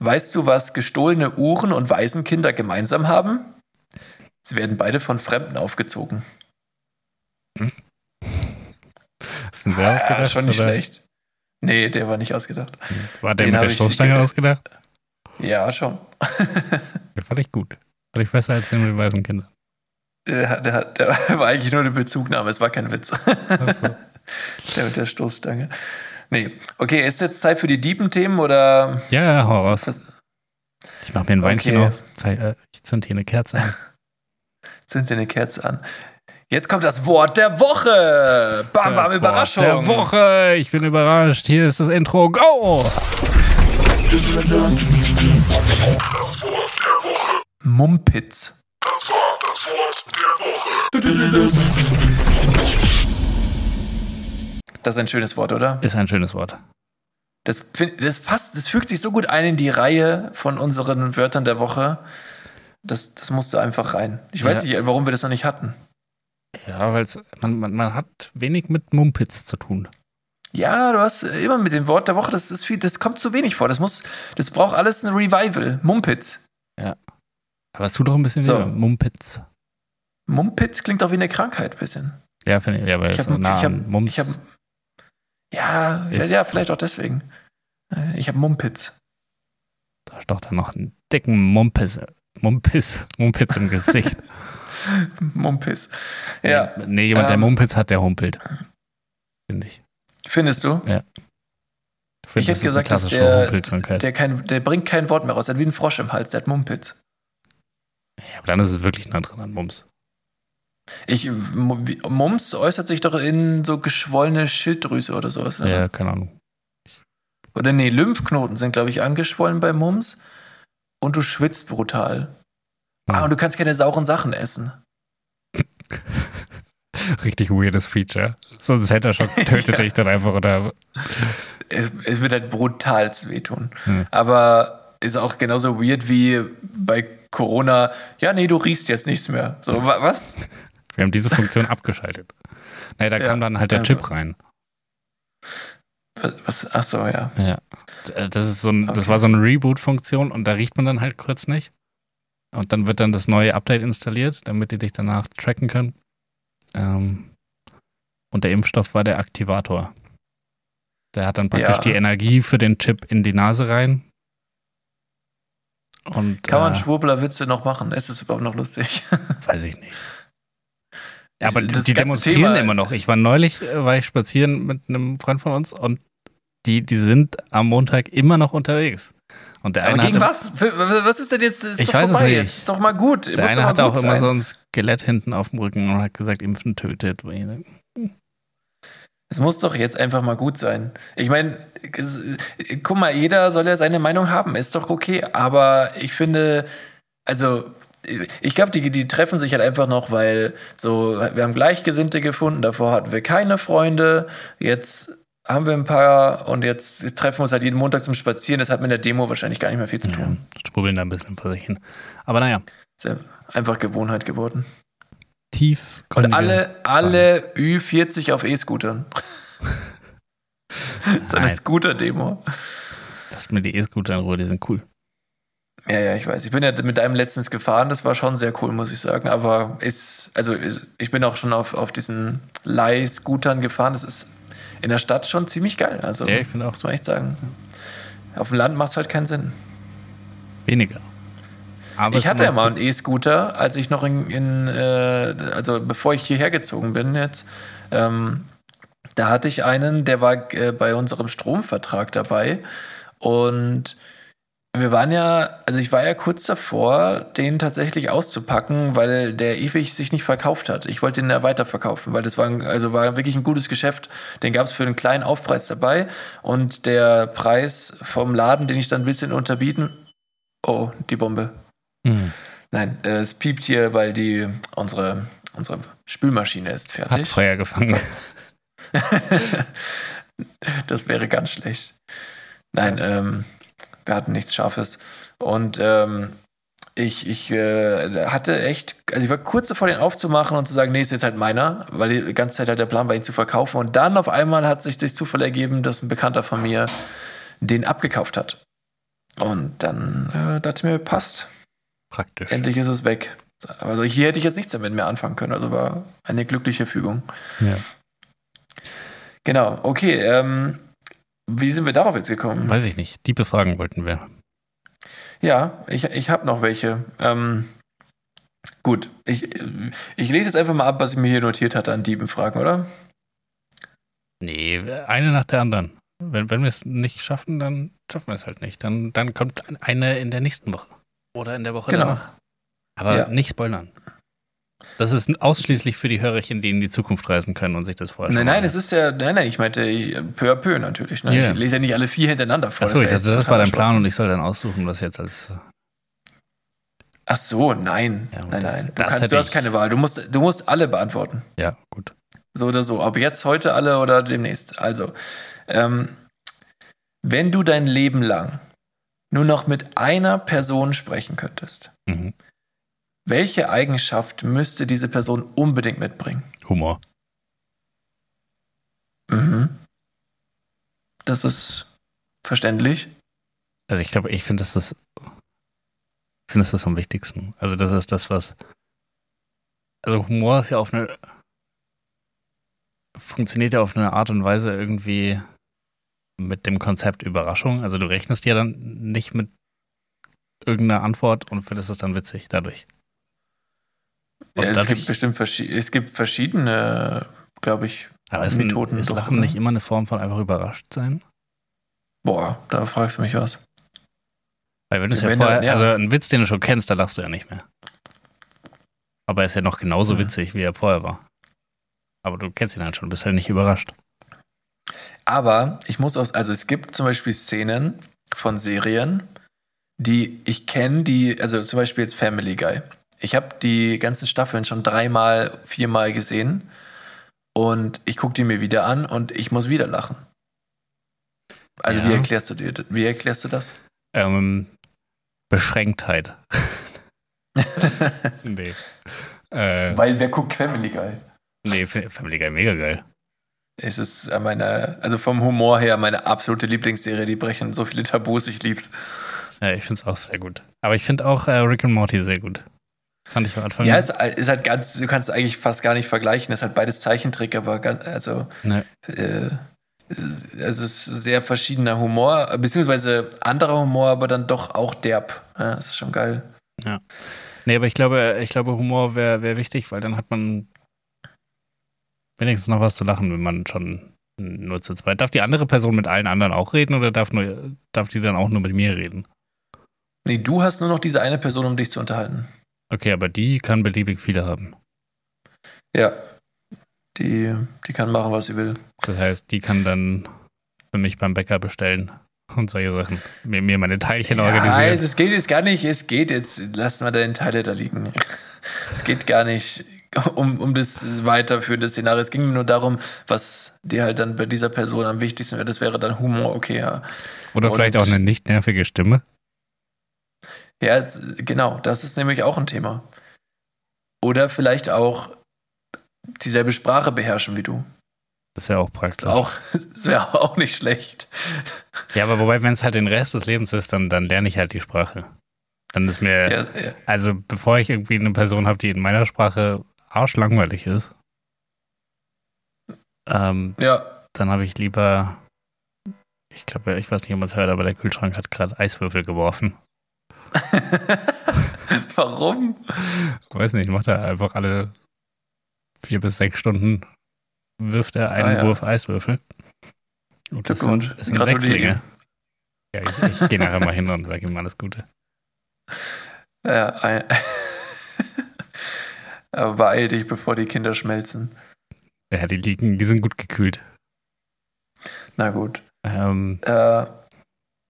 Weißt du, was gestohlene Uhren und Waisenkinder gemeinsam haben? Sie werden beide von Fremden aufgezogen. Hm? Ist ein sehr ah, ausgedacht? Schon nicht oder? schlecht. Nee, der war nicht ausgedacht. War der Den mit der Stoßstange ausgedacht? Ja, schon. der fand ich gut. Ich besser als den mit den weißen Kindern. Der, der, der, war eigentlich nur eine Bezugnahme, es war kein Witz. So. der mit der Stoßstange. Nee. Okay, ist jetzt Zeit für die Diebenthemen oder? Ja, ja, hau raus. Was? Ich mach mir ein Weinchen okay. auf. Äh, ich zünd hier eine Kerze an. zünd dir eine Kerze an. Jetzt kommt das Wort der Woche. Bam, bam, das Überraschung. Wort der Woche. Ich bin überrascht. Hier ist das Intro. Go! Mumpitz. Das war das Wort der Woche. Das ist ein schönes Wort, oder? Ist ein schönes Wort. Das, das passt, das fügt sich so gut ein in die Reihe von unseren Wörtern der Woche. Das, das musste einfach rein. Ich weiß ja. nicht, warum wir das noch nicht hatten. Ja, weil man, man, man hat wenig mit Mumpitz zu tun. Ja, du hast immer mit dem Wort der Woche, das ist viel, das kommt zu wenig vor. Das muss, das braucht alles ein Revival. Mumpitz. Ja. Aber es tut doch ein bisschen so. Mumpitz. Mumpitz klingt auch wie eine Krankheit ein bisschen. Ja, finde ich, ja, weil es so nah ich hab, Mumps ich hab, ja, ja, ja, vielleicht auch deswegen. Äh, ich habe Mumpitz. Da ist doch dann noch einen dicken Mumpitz, Mumpitz, Mumpitz im Gesicht. Mumpitz. Ja. Nee, nee jemand, ähm, der Mumpitz hat, der humpelt. Finde ich. Findest du? Ja. Ich, ich hätte gesagt, dass der, der, kein, der bringt kein Wort mehr raus. Der hat wie ein Frosch im Hals, der hat Mumpitz. Ja, aber dann ist es wirklich nah dran an Mums. Ich, Mums äußert sich doch in so geschwollene Schilddrüse oder sowas. Oder? Ja, keine Ahnung. Oder nee, Lymphknoten sind, glaube ich, angeschwollen bei Mums. Und du schwitzt brutal. Hm. Ah, und du kannst keine sauren Sachen essen. Richtig weirdes Feature. Sonst hätte er schon tötet ja. dich dann einfach oder. Es, es wird halt brutal wehtun. Hm. Aber ist auch genauso weird wie bei Corona. Ja, nee, du riechst jetzt nichts mehr. So, was? Wir haben diese Funktion abgeschaltet. Naja, da ja, kam dann halt der Chip rein. Was? Ach so, ja. Ja. Das, ist so ein, okay. das war so eine Reboot-Funktion und da riecht man dann halt kurz nicht. Und dann wird dann das neue Update installiert, damit die dich danach tracken können. Ähm, und der Impfstoff war der Aktivator. Der hat dann praktisch ja. die Energie für den Chip in die Nase rein. Und, Kann man äh, Schwurbler-Witze noch machen? Ist es überhaupt noch lustig? Weiß ich nicht. Ja, aber das die demonstrieren Thema, immer noch. Ich war neulich, äh, war ich spazieren mit einem Freund von uns und die, die sind am Montag immer noch unterwegs. Und der aber eine gegen was? Was ist denn jetzt? Ist ich weiß es nicht. Jetzt ist doch mal gut. Der eine hatte auch sein. immer so ein Skelett hinten auf dem Rücken und hat gesagt, Impfen tötet. Es muss doch jetzt einfach mal gut sein. Ich meine, guck mal, jeder soll ja seine Meinung haben, ist doch okay. Aber ich finde, also ich glaube, die, die treffen sich halt einfach noch, weil so, wir haben Gleichgesinnte gefunden, davor hatten wir keine Freunde, jetzt haben wir ein paar und jetzt treffen wir uns halt jeden Montag zum Spazieren. Das hat mit der Demo wahrscheinlich gar nicht mehr viel zu tun. Ja, strubbeln da ein bisschen vor sich hin. Aber naja. Ist ja einfach Gewohnheit geworden tief. Und alle, alle Ü40 auf E-Scootern. so eine Scooter-Demo. Lass mir die E-Scooter in Ruhe, die sind cool. Ja, ja, ich weiß. Ich bin ja mit einem letztens gefahren, das war schon sehr cool, muss ich sagen. Aber ist, also ist, ich bin auch schon auf, auf diesen Leih-Scootern gefahren. Das ist in der Stadt schon ziemlich geil. Also, Ja, ich finde auch. muss man echt sagen. Auf dem Land macht es halt keinen Sinn. Weniger. Aber ich hatte ja mal einen E-Scooter, als ich noch in, in äh, also bevor ich hierher gezogen bin jetzt, ähm, da hatte ich einen, der war äh, bei unserem Stromvertrag dabei und wir waren ja, also ich war ja kurz davor, den tatsächlich auszupacken, weil der ewig sich nicht verkauft hat. Ich wollte den ja weiterverkaufen, weil das war, ein, also war wirklich ein gutes Geschäft. Den gab es für einen kleinen Aufpreis dabei und der Preis vom Laden, den ich dann ein bisschen unterbieten, oh, die Bombe. Hm. Nein, äh, es piept hier, weil die unsere, unsere Spülmaschine ist Hat fertig. Feuer gefangen. das wäre ganz schlecht. Nein, ähm, wir hatten nichts Scharfes. Und ähm, ich, ich äh, hatte echt, also ich war kurz davor, den aufzumachen und zu sagen, nee, ist jetzt halt meiner, weil die ganze Zeit halt der Plan war, ihn zu verkaufen. Und dann auf einmal hat sich durch Zufall ergeben, dass ein Bekannter von mir den abgekauft hat. Und dann äh, dachte ich mir, passt. Praktisch. Endlich ist es weg. Also hier hätte ich jetzt nichts damit mehr anfangen können. Also war eine glückliche Fügung. Ja. Genau, okay. Ähm, wie sind wir darauf jetzt gekommen? Weiß ich nicht. Die befragen wollten wir. Ja, ich, ich habe noch welche. Ähm, gut, ich, ich lese jetzt einfach mal ab, was ich mir hier notiert hatte an Diebenfragen, oder? Nee, eine nach der anderen. Wenn, wenn wir es nicht schaffen, dann schaffen wir es halt nicht. Dann, dann kommt eine in der nächsten Woche. Oder in der Woche Genau. danach. Aber Ja. nicht spoilern. Das ist ausschließlich für die Hörerchen, die in die Zukunft reisen können und sich das vorher Nein, nein, es ist ja, nein, nein, ich meinte ich, peu à peu natürlich. Ne? Ja. Ich lese ja nicht alle vier hintereinander vor. Achso, ich wär dachte, jetzt das war dein Plan und ich soll dann aussuchen, was jetzt als. Ach so, nein. Ja, nein, das- nein. Du, das kannst, du hast ich- keine Wahl. Du musst, du musst alle beantworten. Ja, gut. So oder so. Ob jetzt, heute alle oder demnächst. Also, ähm, wenn du dein Leben lang nur noch mit einer Person sprechen könntest, Mhm. welche Eigenschaft müsste diese Person unbedingt mitbringen? Humor. Mhm. Das ist verständlich. Also ich glaube, ich finde, das ist. Finde, das am wichtigsten. Also, das ist das, was. Also, Humor ist ja auf eine. Funktioniert ja auf eine Art und Weise irgendwie mit dem Konzept Überraschung. Also, du rechnest ja dann nicht mit irgendeiner Antwort und findest es dann witzig dadurch. Ja, es, dadurch- gibt bestimmt es gibt verschiedene, glaube ich. Aber ist, Methoden ein, ist Lachen ne? nicht immer eine Form von einfach überrascht sein? Boah, da fragst du mich was. Weil wenn du es Ja, ja vorher, ja. also ein Witz, den du schon kennst, da lachst du ja nicht mehr. Aber er ist ja noch genauso Mhm. witzig, wie er vorher war. Aber du kennst ihn halt schon, bist halt nicht überrascht. Aber ich muss aus, also es gibt zum Beispiel Szenen von Serien, die ich kenne, die, also zum Beispiel jetzt Family Guy. Ich habe die ganzen Staffeln schon dreimal, viermal gesehen und ich gucke die mir wieder an und ich muss wieder lachen. Also Ja. wie erklärst du dir, wie erklärst du das? Ähm, Beschränktheit. nee. Äh, Weil wer guckt Family Guy? nee, Fa- Family Guy, mega geil. Es ist äh, meine, also vom Humor her meine absolute Lieblingsserie, die brechen so viele Tabus, ich lieb's. Ja, ich finde es auch sehr gut. Aber ich finde auch äh, Rick and Morty sehr gut. Fand ich am Anfang. Ja, es ist halt ganz, du kannst es eigentlich fast gar nicht vergleichen. Es ist halt beides Zeichentrick, aber ganz, also, Ne. äh, also es ist sehr verschiedener Humor, beziehungsweise anderer Humor, aber dann doch auch derb. Ja, das ist schon geil. Nee, aber ich glaube, ich glaube, Humor wäre wär wichtig, weil dann hat man wenigstens noch was zu lachen, wenn man schon nur zu zweit. Darf die andere Person mit allen anderen auch reden oder darf, nur, darf die dann auch nur mit mir reden? Nee, du hast nur noch diese eine Person, um dich zu unterhalten. Okay, aber die kann beliebig viele haben. Ja. Die, die kann machen, was sie will. Das heißt, die kann dann für mich beim Bäcker bestellen und solche Sachen. Mir, mir meine Teilchen Nein, organisieren. das geht jetzt gar nicht. Es geht jetzt, lass mal deine Teile da liegen. Es geht gar nicht um, um das weiterführende Szenario. Es ging nur darum, was dir halt dann bei dieser Person am wichtigsten wäre. Das wäre dann Humor, okay, ja. Oder und- vielleicht auch eine nicht nervige Stimme. Ja, genau, das ist nämlich auch ein Thema. Oder vielleicht auch dieselbe Sprache beherrschen wie du. Das wäre auch praktisch. Auch, das wäre auch nicht schlecht. Ja, aber wobei, wenn es halt den Rest des Lebens ist, dann, dann lerne ich halt die Sprache. Dann ist mir, Ja, ja. also bevor ich irgendwie eine Person habe, die in meiner Sprache arschlangweilig ist, ähm, ja. dann habe ich lieber, ich glaube, ich weiß nicht, ob man es hört, aber der Kühlschrank hat gerade Eiswürfel geworfen. Warum? Ich weiß nicht, macht er einfach alle vier bis sechs Stunden, wirft er einen Ah, ja. Wurf Eiswürfel. Und das Glückwunsch. sind, das sind Sechslinge. Ja, ich, ich gehe nachher mal hin und sage ihm alles Gute. Ja, ein Aber beeil dich, bevor die Kinder schmelzen. Ja, die liegen, die sind gut gekühlt. Na gut. Ähm, Äh,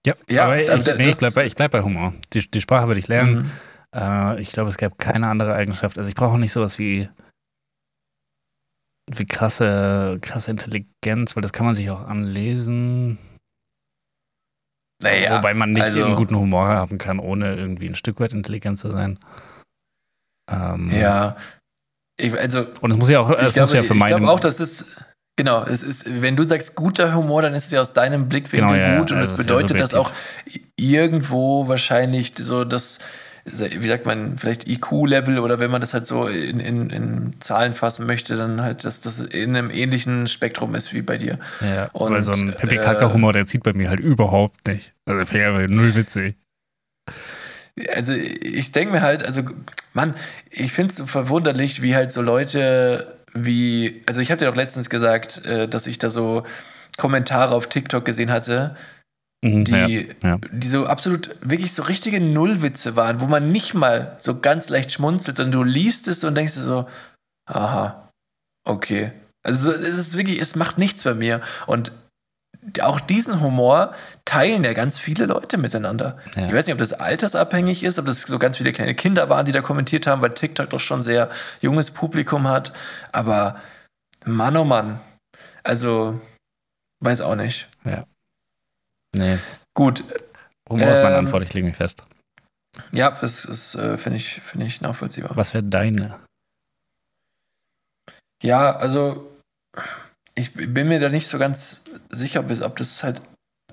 ja, Ja, aber ich, also nee, ich bleibe bei, ich bleib bei Humor. Die, die Sprache würde ich lernen. mhm. Äh, ich glaube, es gäbe keine andere Eigenschaft. Also ich brauche auch nicht sowas wie, wie krasse, krasse Intelligenz, weil das kann man sich auch anlesen. naja, Wobei man nicht also- einen guten Humor haben kann, ohne irgendwie ein Stück weit intelligent zu sein. Ähm, ja. Ich, also, Und es muss ja auch, es ich muss glaube, ja für ich meine. glaube auch, dass es Genau, es ist, wenn du sagst guter Humor, dann ist es ja aus deinem Blickwinkel Genau, ja, gut und also das es ist ja bedeutet, dass auch irgendwo wahrscheinlich so das, wie sagt man, vielleicht IQ-Level oder wenn man das halt so in, in, in Zahlen fassen möchte, dann halt, dass das in einem ähnlichen Spektrum ist wie bei dir. ja, und, weil so ein äh, Pipi-Kaka-Humor, der zieht bei mir halt überhaupt nicht. Also ich einfach null witzig. Also ich denke mir halt, also Mann, ich finde es so verwunderlich, wie halt so Leute wie, also ich habe dir doch letztens gesagt, äh, dass ich da so Kommentare auf TikTok gesehen hatte, Mhm, die, ja, ja. die so absolut wirklich so richtige Nullwitze waren, wo man nicht mal so ganz leicht schmunzelt, sondern du liest es und denkst so, aha, okay. Also so, es ist wirklich, es macht nichts bei mir. Und auch diesen Humor teilen ja ganz viele Leute miteinander. Ja. Ich weiß nicht, ob das altersabhängig ist, ob das so ganz viele kleine Kinder waren, die da kommentiert haben, weil TikTok doch schon sehr junges Publikum hat. Aber Mann, oh Mann. Also, weiß auch nicht. Nee. Gut, Humor ist meine Ähm, Antwort, ich lege mich fest. ja, das ist, äh, finde ich, finde ich nachvollziehbar. Was wäre deine? Ja, also ich bin mir da nicht so ganz sicher, ob das halt.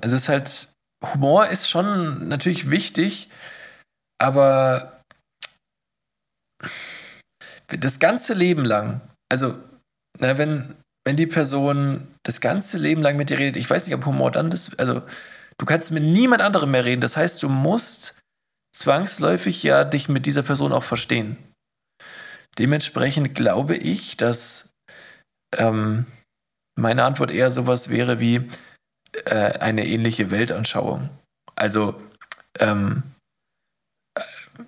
Also es ist halt. Humor ist schon natürlich wichtig, aber das ganze Leben lang, also, na, wenn, wenn die Person das ganze Leben lang mit dir redet, ich weiß nicht, ob Humor dann das. Also, du kannst mit niemand anderem mehr reden. Das heißt, du musst zwangsläufig ja dich mit dieser Person auch verstehen. Dementsprechend glaube ich, dass ähm, meine Antwort eher sowas wäre wie äh, eine ähnliche Weltanschauung. Also, ähm, äh,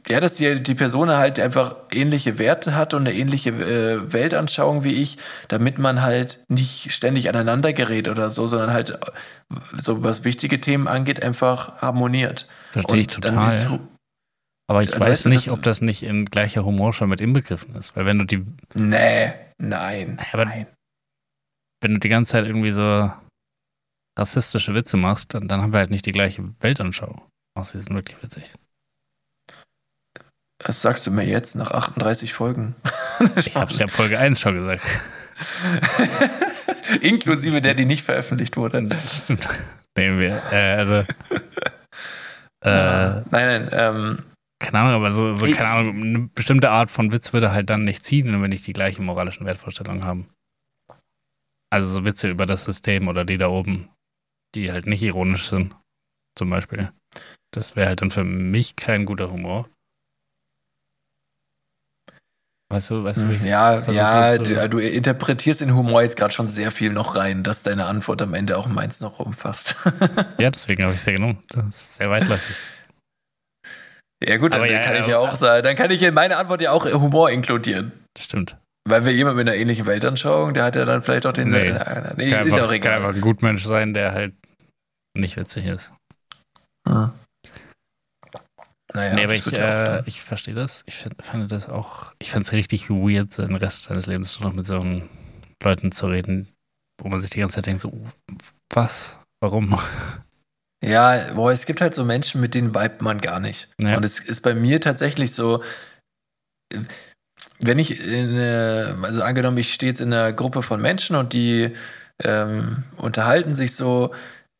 ja, dass die, die Person halt einfach ähnliche Werte hat und eine ähnliche äh, Weltanschauung wie ich, damit man halt nicht ständig aneinander gerät oder so, sondern halt, äh, so was wichtige Themen angeht, einfach harmoniert. Verstehe ich Und dann total. ist- Aber ich Also weiß nicht, das- ob das nicht in gleicher Humor schon mit inbegriffen ist. Weil wenn du die, Nee, nein. aber nein. Wenn du die ganze Zeit irgendwie so rassistische Witze machst, dann, dann haben wir halt nicht die gleiche Weltanschauung. Außer sie sind wirklich witzig. Das sagst du mir jetzt nach 38 Folgen. Ich hab's ja Folge 1 schon gesagt. Inklusive der, die nicht veröffentlicht wurde. Stimmt. Nehmen wir. Äh, also. Äh, nein, nein, ähm, keine Ahnung, aber so, so keine Ahnung, eine bestimmte Art von Witz würde halt dann nicht ziehen, wenn wir nicht die gleichen moralischen Wertvorstellungen haben. Also so Witze über das System oder die da oben, die halt nicht ironisch sind, zum Beispiel. Das wäre halt dann für mich kein guter Humor. Weißt du, weißt du, wie ja, ja, du, du interpretierst in Humor jetzt gerade schon sehr viel noch rein, dass deine Antwort am Ende auch meins noch umfasst. ja, deswegen habe ich es ja genommen. Das ist sehr weitläufig. ja, gut, dann ja, kann ich aber- ja auch sagen, dann kann ich in meine Antwort ja auch Humor inkludieren. Stimmt. Weil wir jemand mit einer ähnlichen Weltanschauung, der hat ja dann vielleicht auch den. Nee. Na, nee, Kann ist ja einfach, auch kann egal. einfach ein Gutmensch sein, der halt nicht witzig ist. Hm. Naja, nee, aber ich, äh, ich verstehe das. Ich find, fand das auch, ich fand es richtig weird, den Rest seines Lebens nur noch mit so Leuten zu reden, wo man sich die ganze Zeit denkt, so, was? Warum? Ja, boah, es gibt halt so Menschen, mit denen vibet man gar nicht. Ja. Und es ist bei mir tatsächlich so, wenn ich in, also angenommen, ich stehe jetzt in einer Gruppe von Menschen und die ähm, unterhalten sich so,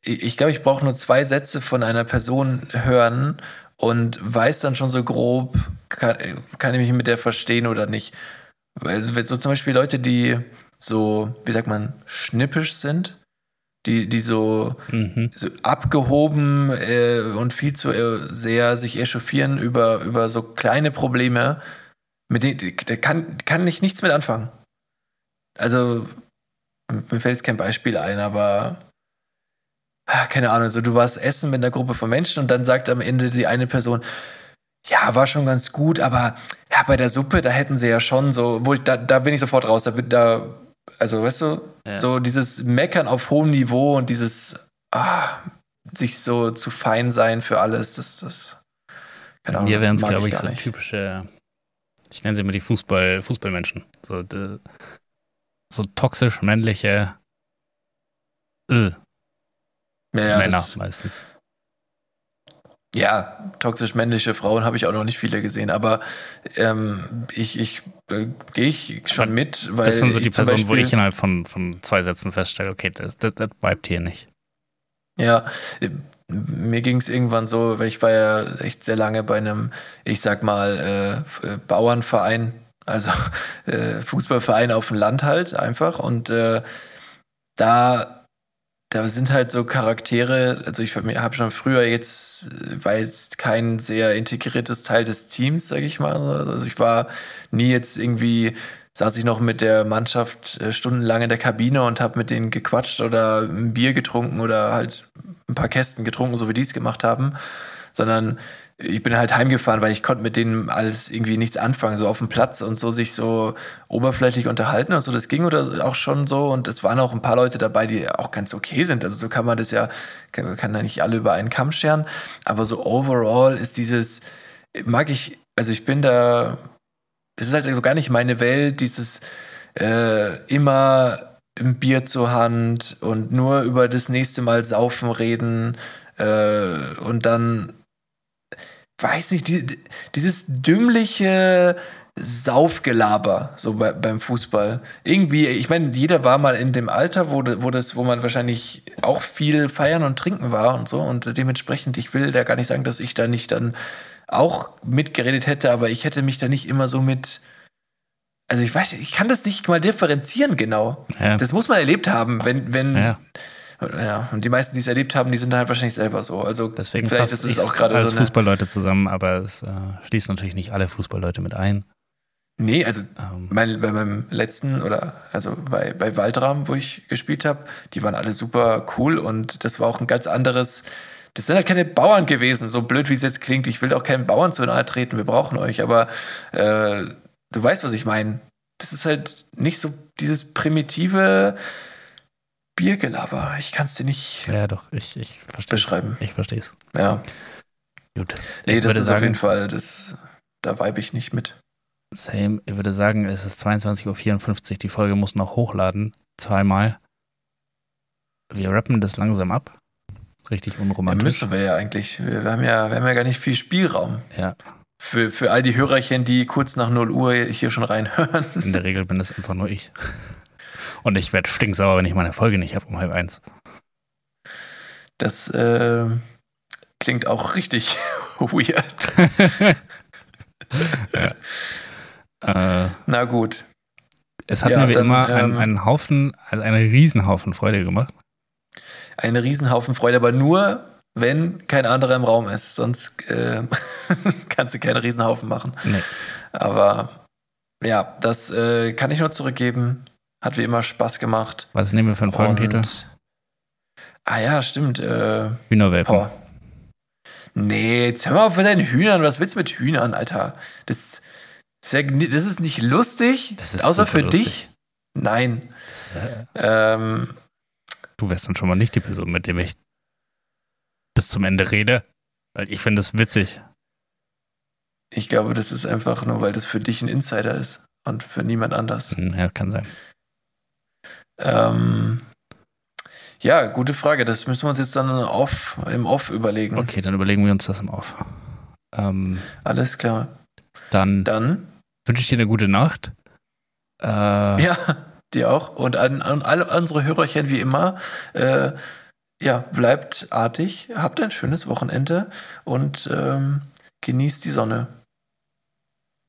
ich ich glaube, ich brauche nur zwei Sätze von einer Person hören und weiß dann schon so grob, kann, kann ich mich mit der verstehen oder nicht. Weil so zum Beispiel Leute, die so, wie sagt man, schnippisch sind, die, die so, Mhm. so abgehoben äh, und viel zu äh, sehr sich echauffieren über, über so kleine Probleme, mit denen da kann, kann ich nichts mit anfangen. Also, mir fällt jetzt kein Beispiel ein, aber ah, keine Ahnung, so du warst essen mit einer Gruppe von Menschen und dann sagt am Ende die eine Person, ja, war schon ganz gut, aber ja, bei der Suppe, da hätten sie ja schon so, wo ich, da, da bin ich sofort raus, da, da also weißt du, Ja. so dieses Meckern auf hohem Niveau und dieses ah, sich so zu fein sein für alles, das, das keine Ahnung, Mir das wären es, glaube ich, so typische, ich nenne sie immer die Fußball, Fußballmenschen. So, de, so toxisch männliche äh, ja, Männer meistens. Ja, toxisch männliche Frauen habe ich auch noch nicht viele gesehen, aber ähm, ich, ich äh, gehe ich schon Aber mit, weil Das sind so die Personen, wo ich innerhalb von, von zwei Sätzen feststelle, okay, das, das, das bleibt hier nicht. Ja, mir ging es irgendwann so, weil ich war ja echt sehr lange bei einem, ich sag mal, äh, äh, Bauernverein, also äh, Fußballverein auf dem Land halt einfach. Und äh, da, da sind halt so Charaktere, also ich habe schon früher jetzt, war jetzt kein sehr integriertes Teil des Teams, sag ich mal. Also ich war nie jetzt irgendwie saß ich noch mit der Mannschaft äh, stundenlang in der Kabine und habe mit denen gequatscht oder ein Bier getrunken oder halt ein paar Kästen getrunken, so wie die es gemacht haben, sondern ich bin halt heimgefahren, weil ich konnte mit denen alles irgendwie nichts anfangen, so auf dem Platz und so sich so oberflächlich unterhalten und so, das ging oder auch schon so. Und es waren auch ein paar Leute dabei, die auch ganz okay sind, also so kann man das ja, kann, kann ja nicht alle über einen Kamm scheren, aber so overall ist dieses, mag ich, also ich bin da, es ist halt so gar nicht meine Welt, dieses äh, immer ein Bier zur Hand und nur über das nächste Mal saufen reden äh, und dann weiß nicht, die, dieses dümmliche Saufgelaber so bei, beim Fußball. Irgendwie, ich meine, jeder war mal in dem Alter, wo, wo das, wo man wahrscheinlich auch viel feiern und trinken war und so. Und dementsprechend, ich will da gar nicht sagen, dass ich da nicht dann auch mitgeredet hätte, aber ich hätte mich da nicht immer so mit. Also ich weiß, ich kann das nicht mal differenzieren genau. Ja. Das muss man erlebt haben, wenn, wenn, Ja, ja, und die meisten, die es erlebt haben, die sind halt wahrscheinlich selber so. Also deswegen vielleicht ist es auch gerade als so eine. Fußballleute zusammen, aber es äh, schließt natürlich nicht alle Fußballleute mit ein. Nee, also Ähm, mein, bei meinem letzten oder also bei, bei Waldram, wo ich gespielt habe, die waren alle super cool und das war auch ein ganz anderes. Das sind halt keine Bauern gewesen, so blöd wie es jetzt klingt. Ich will auch keinen Bauern zu nahe treten, wir brauchen euch, aber äh, du weißt, was ich meine. Das ist halt nicht so dieses primitive Biergelaber. Ich kann es dir nicht ja, doch, ich, ich verstehe beschreiben. Ich verstehe es. Ja. Gut. Nee, ich das ist auf sagen, jeden Fall, das, da vibe ich nicht mit. Same. Ich würde sagen, es ist 22.54 Uhr. Die Folge muss noch hochladen. Zweimal. Wir rappen das langsam ab. Richtig Ja, unromantisch. müssen wir ja eigentlich. Wir, haben ja, wir haben ja gar nicht viel Spielraum. Ja, Für, für all die Hörerchen, die kurz nach 0 Uhr hier schon reinhören. in der Regel bin das einfach nur ich. Und ich werde stinksauer, wenn ich meine Folge nicht habe um halb eins. Das äh, klingt auch richtig weird. Äh, Na gut. es hat Ja, mir wie dann, immer einen, ähm, einen Haufen, also einen Riesenhaufen Freude gemacht. Ein Riesenhaufen Freude, aber nur, wenn kein anderer im Raum ist. Sonst äh, kannst du keinen Riesenhaufen machen. Nee. Aber ja, das äh, kann ich nur zurückgeben. Hat wie immer Spaß gemacht. Was nehmen wir für einen Folgentitel? Und, ah ja, stimmt. Äh, Hühnerwelpen. Boah. Nee, jetzt hör mal auf mit deinen Hühnern. Was willst du mit Hühnern, Alter? Das, ist ja nie- das ist nicht lustig. Das ist außer super für lustig. dich. Nein. Das, äh, Ähm, du wärst dann schon mal nicht die Person, mit dem ich bis zum Ende rede. Weil ich finde das witzig. ich glaube, das ist einfach nur, weil das für dich ein Insider ist und für niemand anders. Hm, Ja, kann sein. Ähm, ja, gute Frage. Das müssen wir uns jetzt dann off, im Off überlegen. Okay, dann überlegen wir uns das im Auf. Ähm, Alles klar. dann Dann, wünsche ich dir eine gute Nacht. Äh, ja, dir auch. Und an, an alle unsere Hörerchen wie immer. Äh, ja, bleibt artig, habt ein schönes Wochenende und ähm, genießt die Sonne.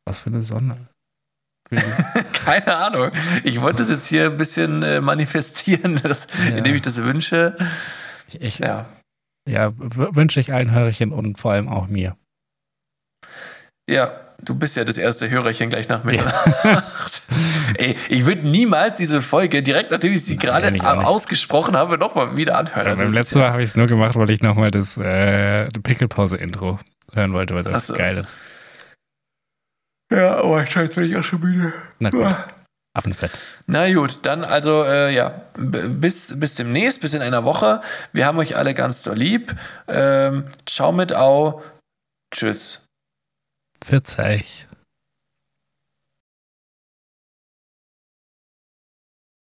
Was für eine Sonne. Keine Ahnung. Ich wollte das jetzt hier ein bisschen äh, manifestieren, das, Ja. indem ich das wünsche. Ich, ja, Ja. wünsche ich allen Hörerchen und vor allem auch mir. Ja, du bist ja das erste Hörerchen gleich nach Mitternacht. Ey, ich würde niemals diese Folge, direkt nachdem ich sie gerade ausgesprochen habe, nochmal wieder anhören. Also beim letzten Mal habe ich es nur gemacht, weil ich nochmal das äh, Pickelpause-Intro hören wollte, weil das so. geil ist. Ja, ja oh, scheiße, jetzt bin ich auch schon müde. Na gut, ab ins Bett. Na gut, dann also, äh, ja, bis, bis demnächst, bis in einer Woche. Wir haben euch alle ganz doll lieb. Ähm, ciao mit Au. Tschüss. Verzeih.